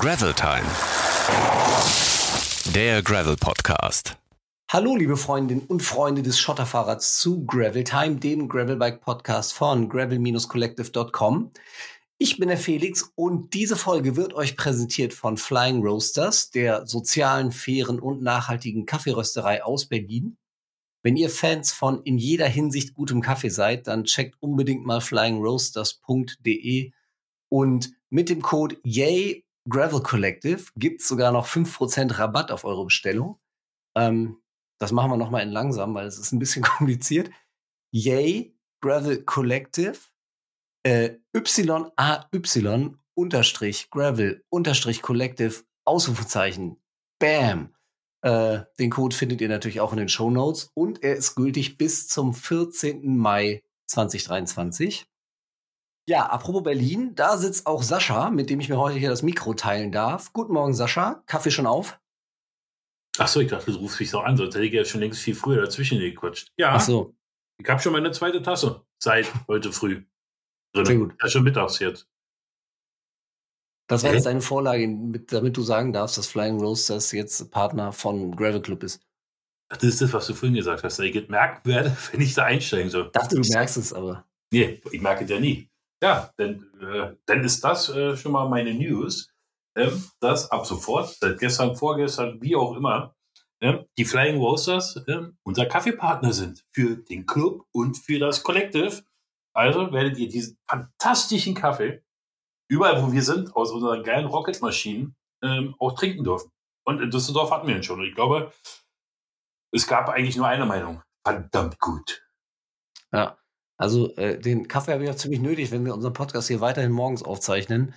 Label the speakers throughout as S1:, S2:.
S1: Gravel Time. Der Gravel Podcast.
S2: Hallo, liebe Freundinnen und Freunde des Schotterfahrrads zu Gravel Time, dem Gravelbike Podcast von gravel-collective.com. Ich bin der Felix und diese Folge wird euch präsentiert von Flying Roasters, der sozialen, fairen und nachhaltigen Kaffeerösterei aus Berlin. Wenn ihr Fans von in jeder Hinsicht gutem Kaffee seid, dann checkt unbedingt mal flyingroasters.de und mit dem Code YAY Gravel Collective gibt's sogar noch 5% Rabatt auf eure Bestellung. Ähm, das machen wir nochmal in langsam, weil es ist ein bisschen kompliziert. Yay Gravel Collective äh, YAY unterstrich Gravel unterstrich Collective Ausrufezeichen. Bam. Äh, den Code findet ihr natürlich auch in den Show Notes und er ist gültig bis zum 14. Mai 2023. Ja, apropos Berlin, da sitzt auch Sascha, mit dem ich mir heute hier das Mikro teilen darf. Guten Morgen, Sascha. Kaffee schon auf?
S3: Ach so, ich dachte, du rufst mich so an, sonst hätte ich ja schon längst viel früher dazwischen gequatscht. Ja.
S2: Ach so.
S3: Ich habe schon meine zweite Tasse seit heute früh.
S2: Drin. Sehr gut.
S3: Ja, schon mittags jetzt.
S2: Das war jetzt deine Vorlage, damit du sagen darfst, dass Flying Roasters jetzt Partner von Gravel Club ist.
S3: Ach, das ist das, was du vorhin gesagt hast. Ich merkt werde, wenn ich da einsteigen soll.
S2: Dachte, du merkst es aber.
S3: Nee, ich merke es ja nie. Ja, denn, äh, dann ist das äh, schon mal meine News, ähm, dass ab sofort, seit gestern, vorgestern, wie auch immer, äh, die Flying Roasters ähm, unser Kaffeepartner sind für den Club und für das Collective. Also werdet ihr diesen fantastischen Kaffee überall, wo wir sind, aus unseren geilen Rocket-Maschinen ähm, auch trinken dürfen. Und in Düsseldorf hatten wir ihn schon. Und ich glaube, es gab eigentlich nur eine Meinung. Verdammt gut.
S2: Ja, also äh, den Kaffee habe ich auch ziemlich nötig, wenn wir unseren Podcast hier weiterhin morgens aufzeichnen.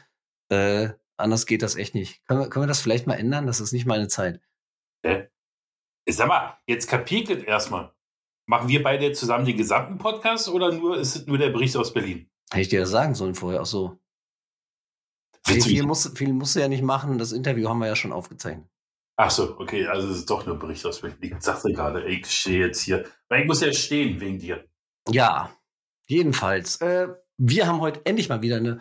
S2: Äh, anders geht das echt nicht. Können wir, können wir das vielleicht mal ändern? Das ist nicht meine Zeit.
S3: Äh? Ich sag mal, jetzt kapiert das erstmal. Machen wir beide zusammen den gesamten Podcast oder nur ist es nur der Bericht aus Berlin?
S2: Hätte ich dir das sagen sollen vorher auch so. Viel, viel, musst, viel musst du ja nicht machen. Das Interview haben wir ja schon aufgezeichnet.
S3: Ach so, okay. Also es ist doch nur Bericht aus Berlin. Ich sagte gerade, ich stehe jetzt hier. Weil ich muss ja stehen wegen dir.
S2: Ja, jedenfalls. Äh, wir haben heute endlich mal wieder eine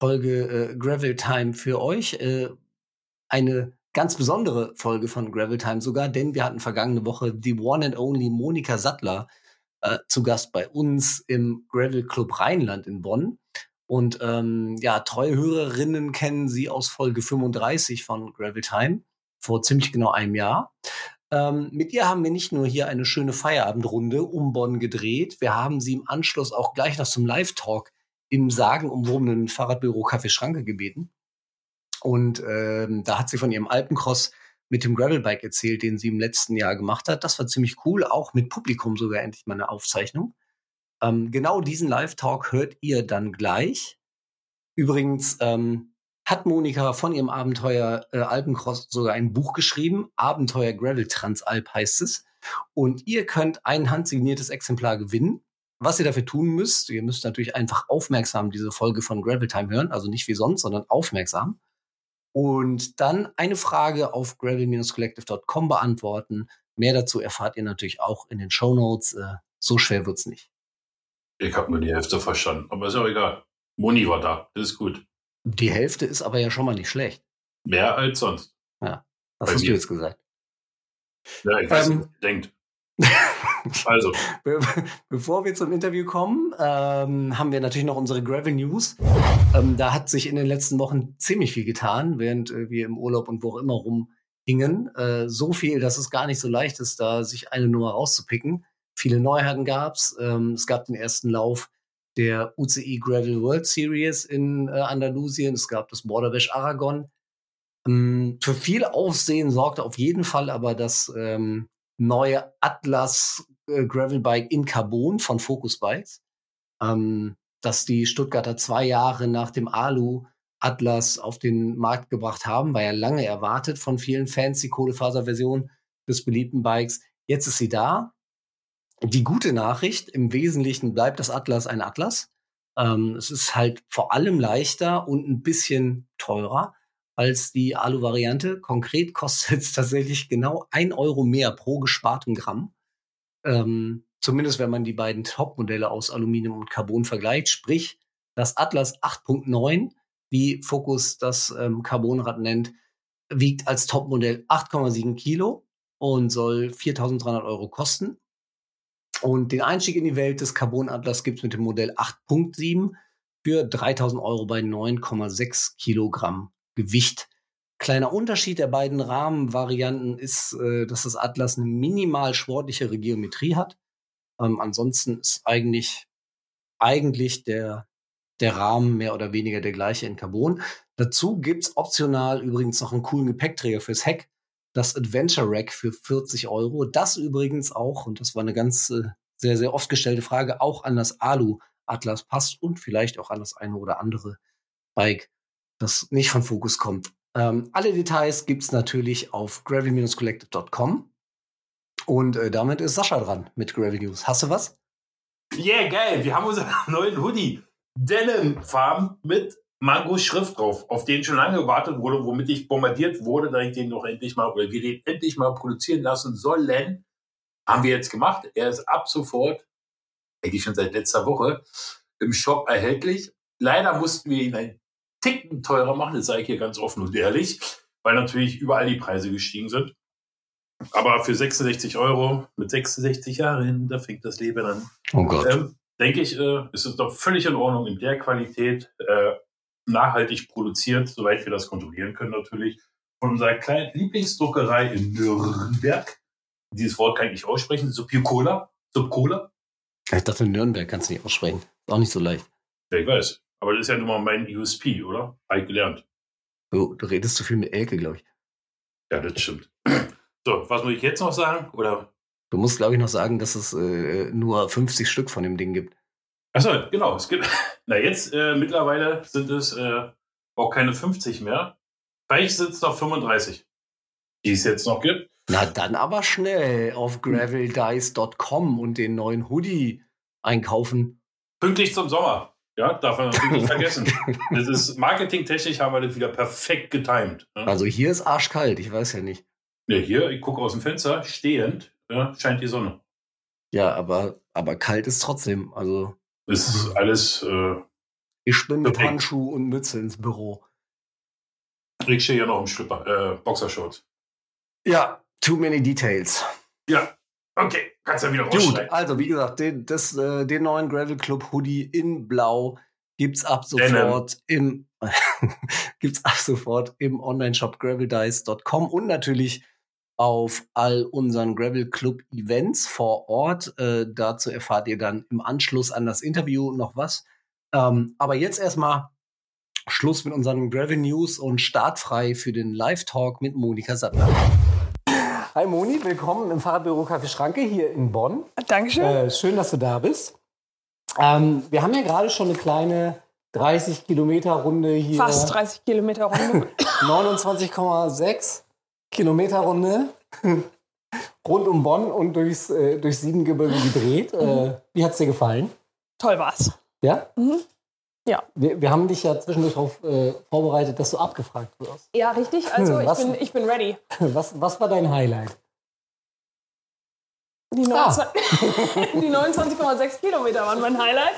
S2: Folge äh, Gravel Time für euch. Äh, eine ganz besondere Folge von Gravel Time sogar, denn wir hatten vergangene Woche die One and Only Monika Sattler äh, zu Gast bei uns im Gravel Club Rheinland in Bonn. Und ähm, ja, treue Hörerinnen kennen sie aus Folge 35 von Gravel Time vor ziemlich genau einem Jahr. Ähm, mit ihr haben wir nicht nur hier eine schöne Feierabendrunde um Bonn gedreht, wir haben sie im Anschluss auch gleich noch zum Live-Talk im sagenumwobenen Fahrradbüro Café Schranke gebeten. Und ähm, da hat sie von ihrem Alpencross mit dem Gravelbike erzählt, den sie im letzten Jahr gemacht hat. Das war ziemlich cool, auch mit Publikum sogar endlich mal eine Aufzeichnung. Ähm, genau diesen Live-Talk hört ihr dann gleich. Übrigens ähm, hat Monika von ihrem Abenteuer äh, Alpencross sogar ein Buch geschrieben. Abenteuer Gravel Transalp heißt es. Und ihr könnt ein handsigniertes Exemplar gewinnen. Was ihr dafür tun müsst, ihr müsst natürlich einfach aufmerksam diese Folge von Gravel Time hören, also nicht wie sonst, sondern aufmerksam. Und dann eine Frage auf gravel-collective.com beantworten. Mehr dazu erfahrt ihr natürlich auch in den Show Notes. Äh, so schwer wird's nicht.
S3: Ich habe nur die Hälfte verstanden, aber ist auch egal. Moni war da, das ist gut.
S2: Die Hälfte ist aber ja schon mal nicht schlecht.
S3: Mehr als sonst.
S2: Ja, was Bei hast mir. du jetzt gesagt?
S3: Ja, ich weiß ähm, denkt.
S2: also. Be bevor wir zum Interview kommen, ähm, haben wir natürlich noch unsere Gravel News. Ähm, da hat sich in den letzten Wochen ziemlich viel getan, während äh, wir im Urlaub und wo auch immer rumhingen. Äh, so viel, dass es gar nicht so leicht ist, da sich eine Nummer rauszupicken. Viele Neuheiten gab's. Ähm, es gab den ersten Lauf der UCI Gravel World Series in äh, Andalusien. Es gab das Border Bash Aragon. Ähm, für viel Aufsehen sorgte auf jeden Fall aber das ähm, neue Atlas äh, Gravel Bike in Carbon von Focus Bikes, ähm, das die Stuttgarter zwei Jahre nach dem Alu Atlas auf den Markt gebracht haben, war ja lange erwartet von vielen Fans, die Kohlefaserversion des beliebten Bikes. Jetzt ist sie da. Die gute Nachricht, im Wesentlichen bleibt das Atlas ein Atlas. Ähm, es ist halt vor allem leichter und ein bisschen teurer als die Alu-Variante. Konkret kostet es tatsächlich genau ein Euro mehr pro gesparten Gramm. Ähm, zumindest wenn man die beiden Top-Modelle aus Aluminium und Carbon vergleicht. Sprich, das Atlas 8.9, wie Focus das ähm, Carbonrad nennt, wiegt als Topmodell 8,7 Kilo und soll 4.300 Euro kosten. Und den Einstieg in die Welt des Carbon Atlas gibt es mit dem Modell 8.7 für 3000 Euro bei 9,6 Kilogramm Gewicht. Kleiner Unterschied der beiden Rahmenvarianten ist, äh, dass das Atlas eine minimal sportlichere Geometrie hat. Ähm, ansonsten ist eigentlich, eigentlich der, der Rahmen mehr oder weniger der gleiche in Carbon. Dazu gibt's optional übrigens noch einen coolen Gepäckträger fürs Heck, das Adventure Rack für 40 Euro. Das übrigens auch, und das war eine ganz äh, sehr, sehr oft gestellte Frage, auch an das Alu Atlas passt und vielleicht auch an das eine oder andere Bike, das nicht von Focus kommt. Ähm, alle Details gibt's natürlich auf gravel-collected.com. Und äh, damit ist Sascha dran mit Gravel News. Hast du was?
S3: Yeah, geil. Wir haben unseren neuen Hoodie. Denim Farm mit Mango Schrift drauf, auf den schon lange gewartet wurde, womit ich bombardiert wurde, da ich den noch endlich mal, oder wir den endlich mal produzieren lassen sollen. Haben wir jetzt gemacht. Er ist ab sofort, eigentlich schon seit letzter Woche, im Shop erhältlich. Leider mussten wir ihn ein Ticken teurer machen, das sage ich hier ganz offen und ehrlich, weil natürlich überall die Preise gestiegen sind. Aber für 66 Euro mit 66 Jahren, da fängt das Leben an.
S2: Oh Gott.
S3: Ähm, denke ich, äh, ist es doch völlig in Ordnung in der Qualität, äh, nachhaltig produziert, soweit wir das kontrollieren können natürlich, von unserer kleinen Lieblingsdruckerei in Nürnberg. Dieses Wort kann ich nicht aussprechen, Subcola. Subcola.
S2: Ich dachte, Nürnberg kannst du nicht aussprechen. Ist auch nicht so leicht.
S3: Ja, ich weiß. Aber das ist ja nun mal mein USP, oder? Habe ich gelernt.
S2: Du, du redest zu viel mit Elke, glaube ich.
S3: Ja, das stimmt. So, was muss ich jetzt noch sagen? Oder?
S2: Du musst, glaube ich, noch sagen, dass es äh, nur 50 Stück von dem Ding gibt.
S3: Achso, genau. Es gibt, na, jetzt äh, mittlerweile sind es äh, auch keine 50 mehr. Vielleicht sind es noch 35, die es jetzt noch gibt.
S2: Na, dann aber schnell auf graveldice.com und den neuen Hoodie einkaufen.
S3: Pünktlich zum Sommer. Ja, darf man natürlich nicht vergessen. Das ist marketingtechnisch haben wir das wieder perfekt getimed. Ne?
S2: Also hier ist arschkalt, ich weiß ja nicht.
S3: Ja, hier, ich gucke aus dem Fenster, stehend, ja, scheint die Sonne.
S2: Ja, aber, aber kalt ist trotzdem. Also
S3: ist alles, äh,
S2: ich bin mit. Handschuh und Mütze ins Büro.
S3: ich stehe hier noch im Schlipper, äh, Boxershorts.
S2: Ja, too many details.
S3: Ja, okay, kannst ja wieder
S2: Gut,
S3: rausschneiden.
S2: also wie gesagt, den, das, äh, den neuen Gravel Club Hoodie in Blau gibt's ab sofort im gibt's ab sofort im Online-Shop graveldice.com und natürlich auf all unseren Gravel Club Events vor Ort. Äh, dazu erfahrt ihr dann im Anschluss an das Interview noch was. Ähm, aber jetzt erstmal Schluss mit unseren Gravel News und startfrei für den Live-Talk mit Monika Sattler. Hi Moni, willkommen im Fahrradbüro Kaffee Schranke hier in Bonn.
S4: Dankeschön.
S2: Äh, schön, dass du da bist. Ähm, wir haben ja gerade schon eine kleine 30 Kilometer Runde hier.
S4: Fast 30 Kilometer Runde.
S2: 29,6 Kilometer Runde rund um Bonn und durchs, äh, durchs Siebengebirge gedreht. Äh, wie hat's dir gefallen?
S4: Toll war's.
S2: Ja?
S4: Mhm. Ja.
S2: Wir, wir haben dich ja zwischendurch darauf äh, vorbereitet, dass du abgefragt wirst.
S4: Ja, richtig. Also ich
S2: Was?
S4: bin, ich bin ready.
S2: Was, was war dein Highlight?
S4: Die
S2: Ah.
S4: 19 die 29,6 Kilometer waren mein Highlight.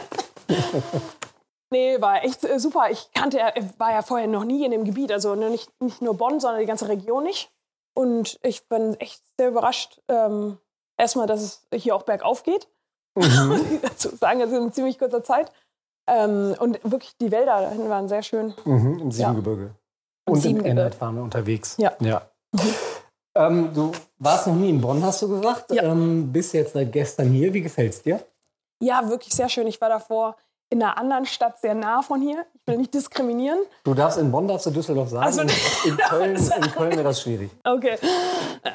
S4: Nee, war echt äh, super. Ich kannte, war ja vorher noch nie in dem Gebiet. Also nicht, nicht nur Bonn, sondern die ganze Region nicht. Und ich bin echt sehr überrascht. Ähm, erstmal, dass es hier auch bergauf geht.
S2: Mhm.
S4: muss ich dazu sagen, also in ziemlich kurzer Zeit. Ähm, und wirklich die Wälder da hinten waren sehr schön.
S2: Mhm, Im Siebengebirge.
S4: Im
S2: Und
S4: Siebengebirge.
S2: Ennert waren wir unterwegs.
S4: Ja.
S2: ja. Ähm, du warst noch nie in Bonn, hast du gesagt.
S4: Ja.
S2: Ähm, bist jetzt seit gestern hier. Wie gefällt's dir?
S4: Ja, wirklich sehr schön. Ich war davor in einer anderen Stadt sehr nah von hier. Ich will nicht diskriminieren.
S2: Du darfst in Bonn, darfst du Düsseldorf sagen.
S4: Also-
S2: in, Köln, in Köln wäre das schwierig.
S4: Okay.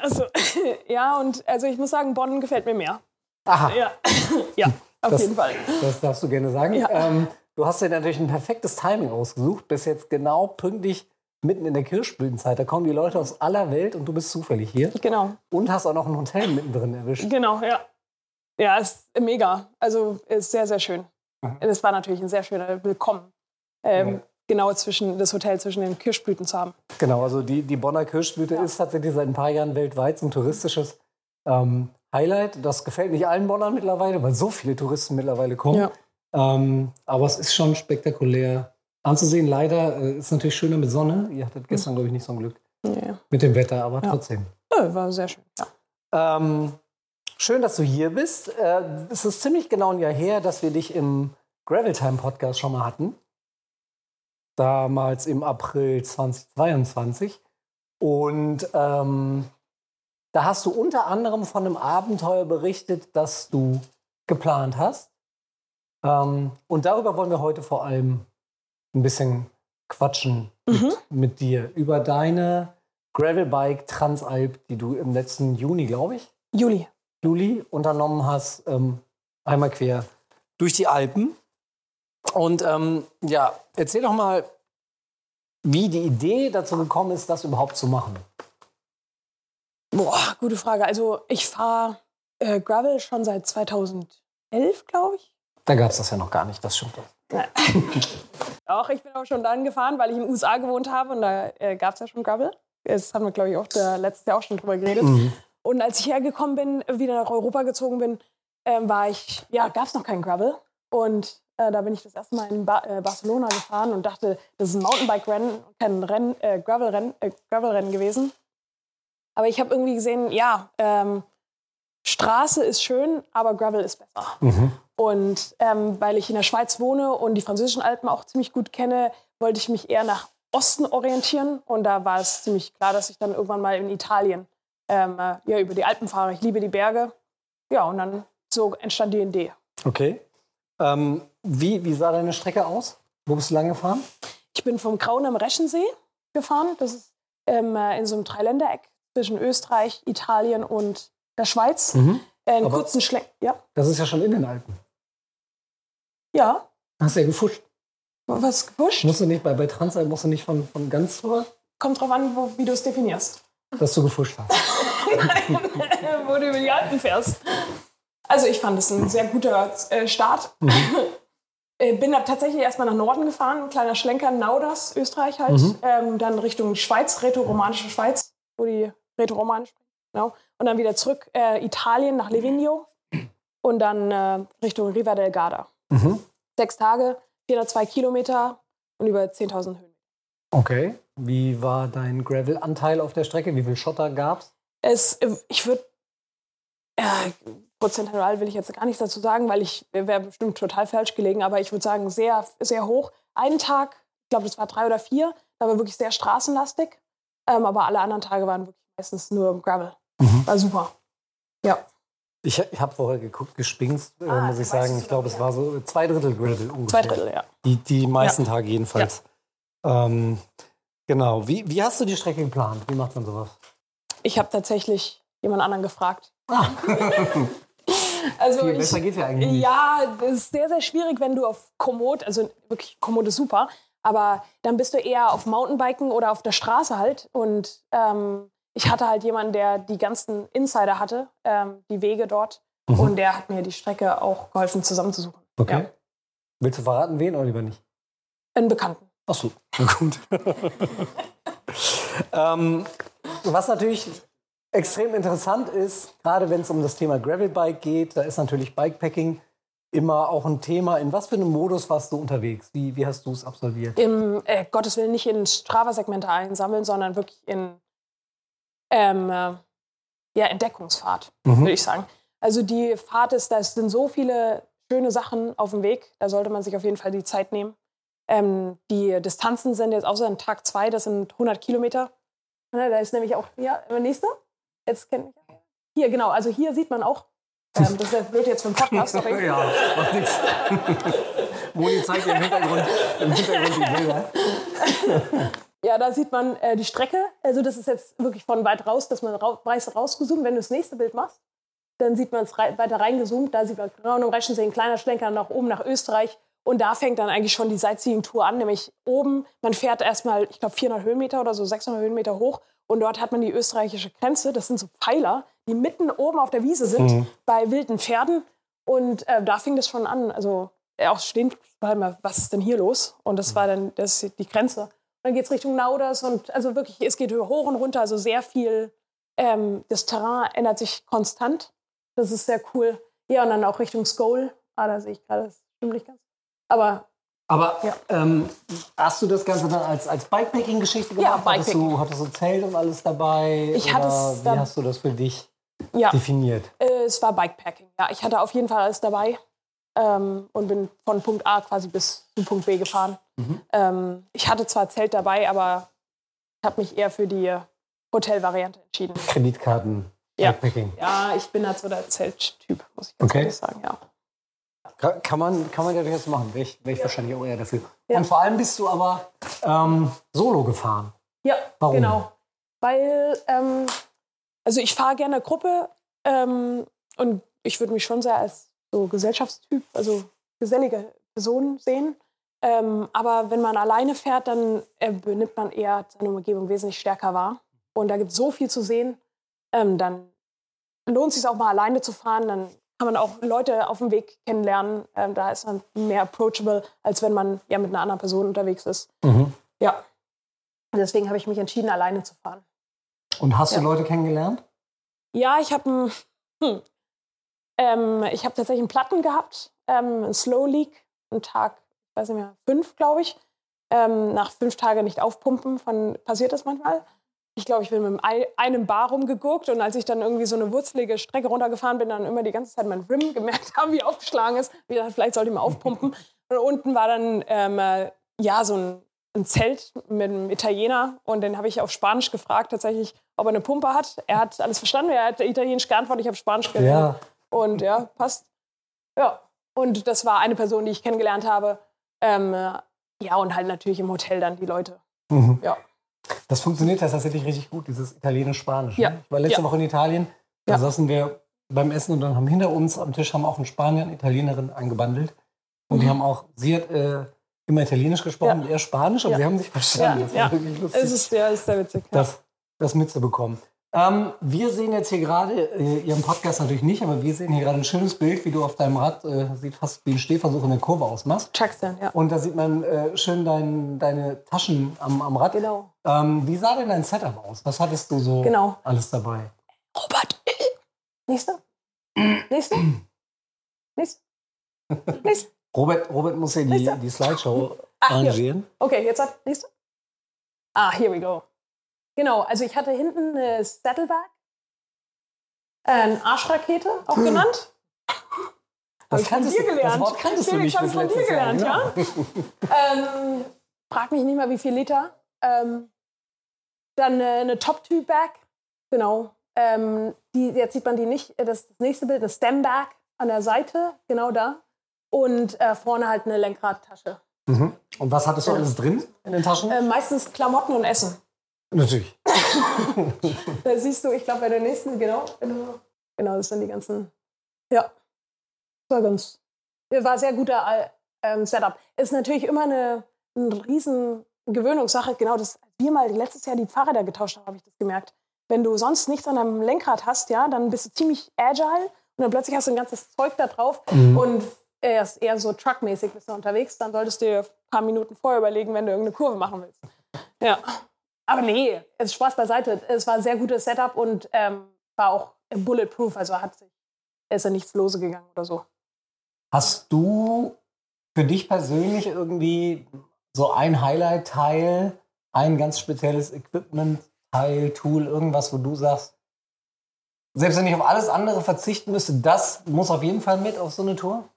S4: Also, ja, und also ich muss sagen, Bonn gefällt mir mehr.
S2: Aha,
S4: Ja, ja auf
S2: Das-
S4: jeden Fall.
S2: das darfst du gerne sagen.
S4: Ja.
S2: Ähm, du hast dir natürlich ein perfektes Timing ausgesucht. Bist jetzt genau pünktlich mitten in der Kirschblütenzeit. Da kommen die Leute aus aller Welt und du bist zufällig hier.
S4: Genau,
S2: Und hast auch noch ein Hotel mittendrin erwischt.
S4: genau, ja. Ja, ist mega. Also ist sehr, sehr schön.
S2: Mhm.
S4: Es war natürlich ein sehr schöner Willkommen. Ähm,
S2: Ja.
S4: Genau zwischen das Hotel zwischen den Kirschblüten zu haben.
S2: Genau, also die, die Bonner Kirschblüte ist tatsächlich seit ein paar Jahren weltweit so ein touristisches ähm, Highlight. Das gefällt nicht allen Bonnern mittlerweile, weil so viele Touristen mittlerweile kommen.
S4: Ja.
S2: Ähm, aber es ist schon spektakulär anzusehen. Leider äh, ist natürlich schöner mit Sonne. Ihr hattet gestern, glaube ich, nicht so ein Glück
S4: Ja.
S2: mit dem Wetter, aber
S4: Ja.
S2: trotzdem.
S4: Ja, war sehr schön. Ja.
S2: Ähm, schön, dass du hier bist. Äh, es ist ziemlich genau ein Jahr her, dass wir dich im Gravel Time Podcast schon mal hatten. Damals im April 2022. Und ähm, da hast du unter anderem von einem Abenteuer berichtet, das du geplant hast. Ähm, und darüber wollen wir heute vor allem ein bisschen quatschen mit,
S4: Mhm.
S2: mit dir. Über deine Gravelbike Transalp, die du im letzten Juni, glaube ich,
S4: Juli.
S2: Juli unternommen hast, ähm, einmal quer durch die Alpen. Und ähm, ja, erzähl doch mal, wie die Idee dazu gekommen ist, das überhaupt zu machen.
S4: Boah, gute Frage. Also ich fahre äh, Gravel schon seit 2011, glaube ich.
S2: Da gab es das ja noch gar nicht, das stimmt.
S4: Auch ich bin auch schon dann gefahren, weil ich in den USA gewohnt habe und da äh, gab es ja schon Gravel. Das haben wir, glaube ich, auch letztes Jahr auch schon drüber geredet.
S2: Mhm.
S4: Und als ich hergekommen bin, wieder nach Europa gezogen bin, ähm, war ich, ja, gab es noch kein Gravel. Und äh, da bin ich das erste Mal in ba äh, Barcelona gefahren und dachte, das ist ein Mountainbike-Rennen, kein Renn, äh, Gravel-Rennen äh, Gravel gewesen. Aber ich habe irgendwie gesehen, ja, ähm, Straße ist schön, aber Gravel ist besser.
S2: Mhm.
S4: Und ähm, weil ich in der Schweiz wohne und die französischen Alpen auch ziemlich gut kenne, wollte ich mich eher nach Osten orientieren. Und da war es ziemlich klar, dass ich dann irgendwann mal in Italien ähm, äh, ja, über die Alpen fahre. Ich liebe die Berge. Ja, und dann so entstand die Idee.
S2: Okay. Ähm, wie, wie sah deine Strecke aus? Wo bist du lang gefahren?
S4: Ich bin vom Grauen am Reschensee gefahren. Das ist ähm, äh, in so einem Dreiländereck zwischen Österreich, Italien und der Schweiz.
S2: Mhm.
S4: Äh, einen
S2: Aber-
S4: kurzen Schlenk. Ja.
S2: Das ist ja schon in den Alpen.
S4: Ja.
S2: Hast du ja gefuscht.
S4: Was gepusht?
S2: Musst du nicht, bei, bei Transalp musst du nicht von, von ganz rüber,
S4: Kommt drauf an, wo, wie du es definierst.
S2: Dass du gefuscht hast.
S4: wo du über die Alpen fährst. Also ich fand es ein sehr guter äh, Start. Äh, Bin da tatsächlich erstmal nach Norden gefahren, ein kleiner Schlenker, Nauders, Österreich halt.
S2: Mhm.
S4: Ähm, dann Richtung Schweiz, rätoromanische Schweiz, wo die rätoromanisch sprechen. Genau. Und dann wieder zurück äh, Italien nach Livigno und dann äh, Richtung Riva del Garda.
S2: Mhm.
S4: Sechs Tage, 402 Kilometer und über 10.000 Höhen.
S2: Okay. Wie war dein Gravel-Anteil auf der Strecke? Wie viel Schotter gab's?
S4: Es, äh, ich würde, äh, prozentual will ich jetzt gar nichts dazu sagen, weil ich wäre bestimmt total falsch gelegen, aber ich würde sagen, sehr, sehr hoch. Einen Tag, ich glaube, das war drei oder vier, da war wirklich sehr straßenlastig, ähm, aber alle anderen Tage waren wirklich meistens nur Gravel.
S2: Mhm.
S4: War super. Ja.
S2: Ich, ich habe vorher geguckt, gespingst, äh,
S4: Ah,
S2: muss ich sagen. Ich glaube, es war so zwei Drittel Gravel ungefähr.
S4: Zwei Drittel, ja.
S2: Die, die meisten Tage jedenfalls. Ähm, genau. Wie, wie hast du die Strecke geplant? Wie macht man sowas?
S4: Ich habe tatsächlich jemand anderen gefragt.
S2: Ah.
S4: also
S2: Viel
S4: ich,
S2: besser geht's ja eigentlich nicht.
S4: Ja, das ist sehr, sehr schwierig, wenn du auf Komoot, also wirklich Komoot ist super, aber dann bist du eher auf Mountainbiken oder auf der Straße halt. Und ähm, ich hatte halt jemanden, der die ganzen Insider hatte, ähm, die Wege dort.
S2: Mhm.
S4: Und der hat mir die Strecke auch geholfen zusammenzusuchen.
S2: Okay.
S4: Ja.
S2: Willst du verraten, wen oder lieber nicht?
S4: Einen Bekannten.
S2: Ach so, na gut. ähm, was natürlich extrem interessant ist, gerade wenn es um das Thema Gravelbike geht, da ist natürlich Bikepacking immer auch ein Thema. In was für einem Modus warst du unterwegs? Wie, wie hast du es absolviert?
S4: Im äh, Gottes Willen nicht in Strava-Segmente einsammeln, sondern wirklich in ähm, äh, ja, Entdeckungsfahrt,
S2: Mhm.
S4: würde ich sagen. Also die Fahrt ist, da sind so viele schöne Sachen auf dem Weg, da sollte man sich auf jeden Fall die Zeit nehmen. Ähm, die Distanzen sind jetzt außer an Tag zwei, das sind 100 Kilometer. Ja, Da ist nämlich auch, ja, der nächste. Jetzt kennt mich. Hier, genau, also hier sieht man auch, ähm, das ist ja blöd jetzt den Podcast, aber
S2: ja, macht nichts. Moni zeigt im Hintergrund, im Hintergrund die Bilder.
S4: Ja, da sieht man äh, die Strecke. Also das ist jetzt wirklich von weit raus, dass man rau weiß rausgezoomt. Wenn du das nächste Bild machst, dann sieht man es rei weiter reingezoomt. Da sieht man genau im Reschensee ein kleiner Schlenker nach oben nach Österreich. Und da fängt dann eigentlich schon die Sightseeing-Tour an, nämlich oben. Man fährt erstmal, ich glaube, 400 Höhenmeter oder so 600 Höhenmeter hoch. Und dort hat man die österreichische Grenze. Das sind so Pfeiler, die mitten oben auf der Wiese sind,
S2: Mhm.
S4: bei wilden Pferden. Und äh, da fing das schon an. Also äh, auch stehen, was ist denn hier los? Und das war dann das die Grenze. Dann geht es Richtung Nauders und also wirklich, es geht hoch und runter, also sehr viel. Ähm, das Terrain ändert sich konstant. Das ist sehr cool. Ja, und dann auch Richtung Skoll. Ah, da sehe ich gerade, das stimmt nicht ganz. Aber
S2: Aber
S4: Ja.
S2: ähm, hast du das Ganze dann als, als Bikepacking-Geschichte
S4: Ja,
S2: gemacht? hattest,
S4: Bikepacking.
S2: du, hattest du Zelt und alles dabei?
S4: Ich hatte es
S2: Wie hast du das für dich
S4: Ja,
S2: definiert?
S4: äh, es war Bikepacking. Ja, ich hatte auf jeden Fall alles dabei ähm, und bin von Punkt A quasi bis zu Punkt B gefahren.
S2: Mhm.
S4: Ähm, ich hatte zwar Zelt dabei, aber ich habe mich eher für die Hotelvariante entschieden.
S2: Kreditkarten,
S4: Ja.
S2: Bikepacking.
S4: Ja, ich bin halt so der Zelttyp, muss ich ganz
S2: Okay.
S4: ehrlich sagen. Ja.
S2: Ka- Kann man, kann man ja durchaus machen. Wäre ich, wär ich wahrscheinlich auch eher dafür.
S4: Ja.
S2: Und vor allem bist du aber ähm, solo gefahren.
S4: Ja,
S2: Warum?
S4: genau. Weil, ähm, also ich fahre gerne Gruppe ähm, und ich würde mich schon sehr als so Gesellschaftstyp, also gesellige Person sehen. Ähm, aber wenn man alleine fährt, dann äh, benimmt man eher seine Umgebung wesentlich stärker wahr. Und da gibt es so viel zu sehen, ähm, dann lohnt es sich auch mal alleine zu fahren. Dann kann man auch Leute auf dem Weg kennenlernen. Ähm, da ist man mehr approachable, als wenn man ja mit einer anderen Person unterwegs ist. Ja. Und deswegen habe ich mich entschieden, alleine zu fahren.
S2: Und hast
S4: Ja.
S2: du Leute kennengelernt?
S4: Ja, ich habe hm, ähm, ich habe tatsächlich einen Platten gehabt, ähm, einen Slow Leak, einen Tag, weiß nicht mehr, fünf, glaube ich. Ähm, nach fünf Tagen nicht aufpumpen, von, passiert das manchmal. Ich glaube, ich bin mit einem- Bar rumgeguckt und als ich dann irgendwie so eine wurzelige Strecke runtergefahren bin, dann immer die ganze Zeit mein Rim gemerkt habe, wie aufgeschlagen ist. Wie gesagt, vielleicht sollte ich mal aufpumpen. Und unten war dann ähm, äh, ja so ein, ein Zelt mit einem Italiener und den habe ich auf Spanisch gefragt, tatsächlich, ob er eine Pumpe hat. Er hat alles verstanden, er hat Italienisch geantwortet, ich habe Spanisch geredet.
S2: Ja.
S4: Und ja, passt. Ja. Und das war eine Person, die ich kennengelernt habe. Ähm, äh, ja, und halt natürlich im Hotel dann die Leute.
S2: Mhm.
S4: Ja.
S2: Das funktioniert tatsächlich richtig gut, dieses Italienisch-Spanisch.
S4: Ja.
S2: Ne? Ich war letzte
S4: Ja.
S2: Woche in Italien, da
S4: Ja.
S2: saßen wir beim Essen und dann haben hinter uns am Tisch haben auch ein Spanier, eine Italienerin eingebandelt. Und die
S4: Mhm.
S2: haben auch, sie hat äh, immer Italienisch gesprochen
S4: Ja.
S2: und er Spanisch, aber sie haben sich verstanden.
S4: Ja,
S2: das war wirklich lustig,
S4: Es ist, ja, ist sehr witzig.
S2: Das, das mitzubekommen. Ähm, wir sehen jetzt hier gerade, äh, Ihren Podcast natürlich nicht, aber wir sehen hier gerade ein schönes Bild, wie du auf deinem Rad, äh, sieht fast wie ein Stehversuch in der Kurve ausmachst.
S4: Chucks dann, ja.
S2: Und da sieht man äh, schön dein, deine Taschen am, am Rad.
S4: Genau.
S2: Ähm, wie sah denn dein Setup aus? Was hattest du so
S4: Genau.
S2: alles dabei?
S4: Robert. Nächster. Nächster. Nächster. Nächster.
S2: Robert, Robert muss ja die, die Slideshow
S4: Ach, hier.
S2: arrangieren.
S4: Okay, jetzt hat nächster. Ah, here we go. Genau, also ich hatte hinten eine Saddleback, äh, eine Arschrakete auch
S2: Hm.
S4: genannt. Hab ich von dir gelernt.
S2: Das Wort kanntest du nicht bis
S4: ich von dir
S2: letztes Jahr.
S4: gelernt,
S2: genau.
S4: Ähm, frag mich nicht mal, wie viel Liter. Ähm, dann äh, eine Top-Two-Bag, genau. Ähm, die, jetzt sieht man die nicht. Das, das nächste Bild, eine Stem-Bag an der Seite, genau da. Und äh, vorne halt eine Lenkradtasche.
S2: Mhm. Und was hattest du
S4: Ja.
S2: alles drin in den Taschen?
S4: Äh, meistens Klamotten und Essen.
S2: Natürlich.
S4: Da siehst du, ich glaube, bei der nächsten, genau, genau, genau, das sind die ganzen. Ja, war ganz. War sehr guter äh, ähm, Setup. Ist natürlich immer eine, eine riesen Gewöhnungssache. Genau, das, als wir mal letztes Jahr die Fahrräder getauscht haben, habe ich das gemerkt. Wenn du sonst nichts an deinem Lenkrad hast, ja, dann bist du ziemlich agile und dann plötzlich hast du ein ganzes Zeug da drauf
S2: Mhm.
S4: und er ist eher so truckmäßig bist du unterwegs, dann solltest du dir ein paar Minuten vorher überlegen, wenn du irgendeine Kurve machen willst. Ja. Aber nee, es ist Spaß beiseite. Es war ein sehr gutes Setup und ähm, war auch bulletproof, also hat sich, ist ja nichts lose gegangen oder so.
S2: Hast du für dich persönlich irgendwie so ein Highlight-Teil, ein ganz spezielles Equipment-Teil, Tool, irgendwas, wo du sagst, selbst wenn ich auf alles andere verzichten müsste, das muss auf jeden Fall mit auf so eine Tour?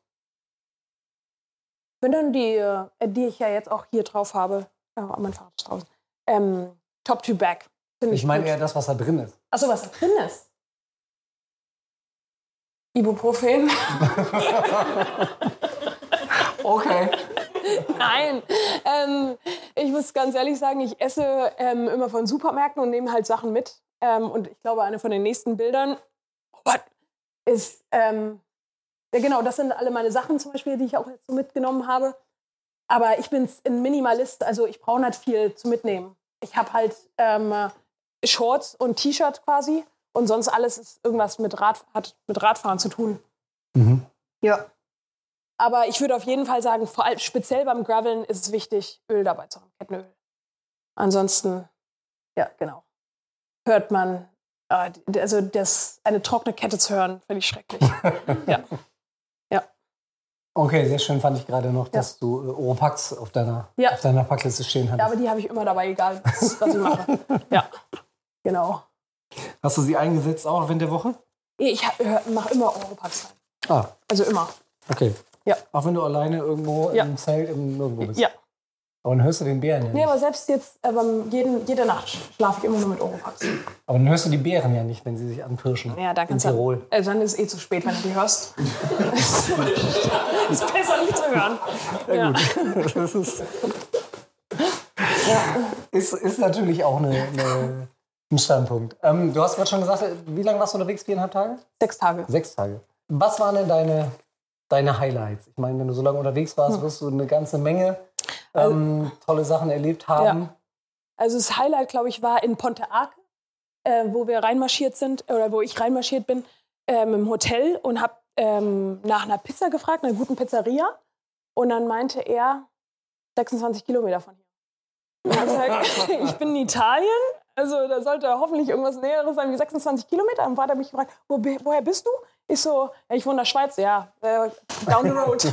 S4: Wenn dann die, äh, die ich ja jetzt auch hier drauf habe, ja, mein Fahrrad ist draußen, ähm, Top to Back. Finde ich,
S2: Ich meine eher das, was da drin ist.
S4: Achso, was da drin ist. Ibuprofen.
S2: Okay.
S4: Nein, ähm, ich muss ganz ehrlich sagen, ich esse ähm, immer von Supermärkten und nehme halt Sachen mit. Ähm, und ich glaube, eine von den nächsten Bildern what, ist, ähm, ja genau, das sind alle meine Sachen zum Beispiel, die ich auch jetzt so mitgenommen habe. Aber ich bin ein Minimalist, also ich brauche nicht viel zu mitnehmen. Ich habe halt ähm, Shorts und T-Shirt quasi und sonst alles ist irgendwas mit Rad, hat mit Radfahren zu tun.
S2: Mhm.
S4: Ja. Aber ich würde auf jeden Fall sagen, vor allem speziell beim Graveln ist es wichtig, Öl dabei zu haben, Kettenöl. Ansonsten, ja, genau. Hört man, äh, also das, eine trockene Kette zu hören, finde ich schrecklich. ja. Ja.
S2: Okay, sehr schön fand ich gerade noch, dass du äh, Oropax auf deiner,
S4: Ja.
S2: auf deiner Packliste stehen
S4: Ja,
S2: hattest.
S4: aber die habe ich immer dabei, egal was, was ich mache. Ja, genau.
S2: Hast du sie eingesetzt auch während der Woche?
S4: Ich mache immer Europax rein.
S2: Ah,
S4: Also immer.
S2: okay.
S4: Ja.
S2: Auch wenn du alleine irgendwo
S4: Ja.
S2: im Zelt im Nirgendwo bist.
S4: Ja.
S2: Aber dann hörst du den Bären ja
S4: Nee,
S2: nicht.
S4: aber selbst jetzt, äh, beim jeden, jede Nacht schlafe ich immer nur mit Oropax.
S2: Aber dann hörst du die Bären ja nicht, wenn sie sich anpirschen.
S4: Ja, da
S2: in
S4: kannst du.
S2: Tirol.
S4: Also dann ist es eh zu spät, wenn du die hörst. ist besser nicht zu hören. Ja.
S2: Das ist, ist, ist natürlich auch eine, eine, ein Standpunkt. Ähm, du hast gerade schon gesagt, wie lange warst du unterwegs? Viereinhalb Tage?
S4: Sechs Tage.
S2: Sechs Tage. Was waren denn deine, deine Highlights? Ich meine, wenn du so lange unterwegs warst,
S4: Hm.
S2: wirst du eine ganze Menge ähm, tolle Sachen erlebt haben.
S4: Also das Highlight, glaube ich, war in Ponte Arce, äh, wo wir reinmarschiert sind, oder wo ich reinmarschiert bin, ähm, im Hotel und habe ähm, nach einer Pizza gefragt, einer guten Pizzeria. Und dann meinte er, 26 Kilometer von hier. Und ich bin in Italien, also da sollte hoffentlich irgendwas Näheres sein wie 26 Kilometer. Dann hat er mich gefragt, Wo, woher bist du? Ich so, ja, ich wohne in der Schweiz, ja, äh, down the road. ich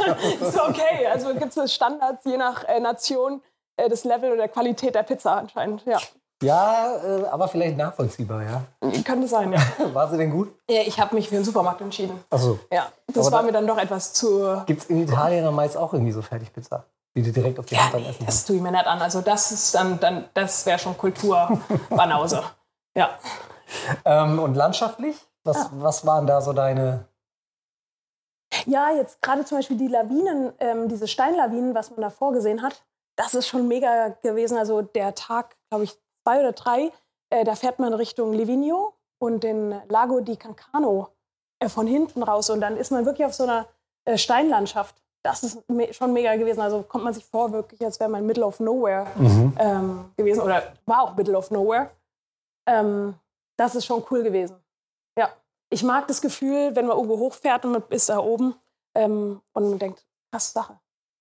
S4: so, okay, also gibt es Standards je nach äh, Nation, äh, das Level oder Qualität der Pizza anscheinend, ja.
S2: Ja, äh, aber vielleicht nachvollziehbar, ja.
S4: Könnte sein, ja.
S2: War sie denn gut?
S4: ja ich habe mich für den Supermarkt entschieden.
S2: Achso.
S4: Ja, das
S2: Aber
S4: war
S2: da-
S4: mir dann doch etwas zu.
S2: Gibt es in Italien am meist auch irgendwie so Fertigpizza, die du direkt auf die
S4: Ja,
S2: Hand dann essen
S4: das tue ich mir nicht an. Also das ist dann, dann das wäre schon Kulturbanause. ja.
S2: Ähm, und landschaftlich? Was, was waren da so deine.
S4: Ja, jetzt gerade zum Beispiel die Lawinen, ähm, diese Steinlawinen, was man da vorgesehen hat, das ist schon mega gewesen. Also der Tag, glaube ich, zwei oder drei, äh, da fährt man Richtung Livigno und den Lago di Cancano äh, von hinten raus. Und dann ist man wirklich auf so einer äh, Steinlandschaft. Das ist me schon mega gewesen. Also kommt man sich vor, wirklich, als wäre man Middle of Nowhere ähm, gewesen. Oder war auch Middle of Nowhere. Ähm, das ist schon cool gewesen. Ja. Ich mag das Gefühl, wenn man irgendwo hochfährt und man ist da oben ähm, und man denkt, krasse Sache.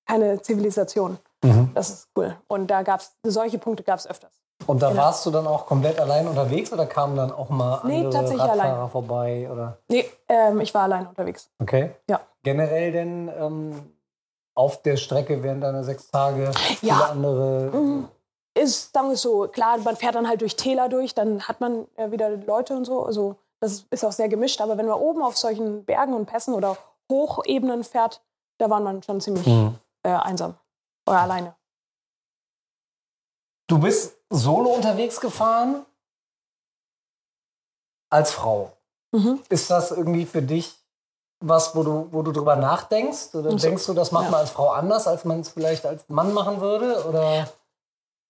S4: Keine Zivilisation.
S2: Mhm.
S4: Das ist cool. Und da gab es, solche Punkte gab es öfters.
S2: Und da
S4: Genau.
S2: warst du dann auch komplett allein unterwegs oder kamen dann auch mal
S4: Nee,
S2: andere
S4: tatsächlich
S2: Radfahrer
S4: allein.
S2: vorbei? Oder?
S4: Nee, ähm, ich war allein unterwegs.
S2: Okay.
S4: Ja.
S2: Generell denn ähm, auf der Strecke während deiner sechs Tage viele
S4: Ja.
S2: andere.
S4: Mhm. Ist, sagen wir es so, klar, man fährt dann halt durch Täler durch, dann hat man äh, wieder Leute und so. Also das ist auch sehr gemischt. Aber wenn man oben auf solchen Bergen und Pässen oder Hochebenen fährt, da war man schon ziemlich
S2: Mhm.
S4: äh, einsam. Oder alleine.
S2: Du bist solo unterwegs gefahren als Frau.
S4: Mhm.
S2: Ist das irgendwie für dich was, wo du, wo du drüber nachdenkst? Oder
S4: So.
S2: denkst du, das macht
S4: Ja.
S2: man als Frau anders, als man es vielleicht als Mann machen würde? Oder?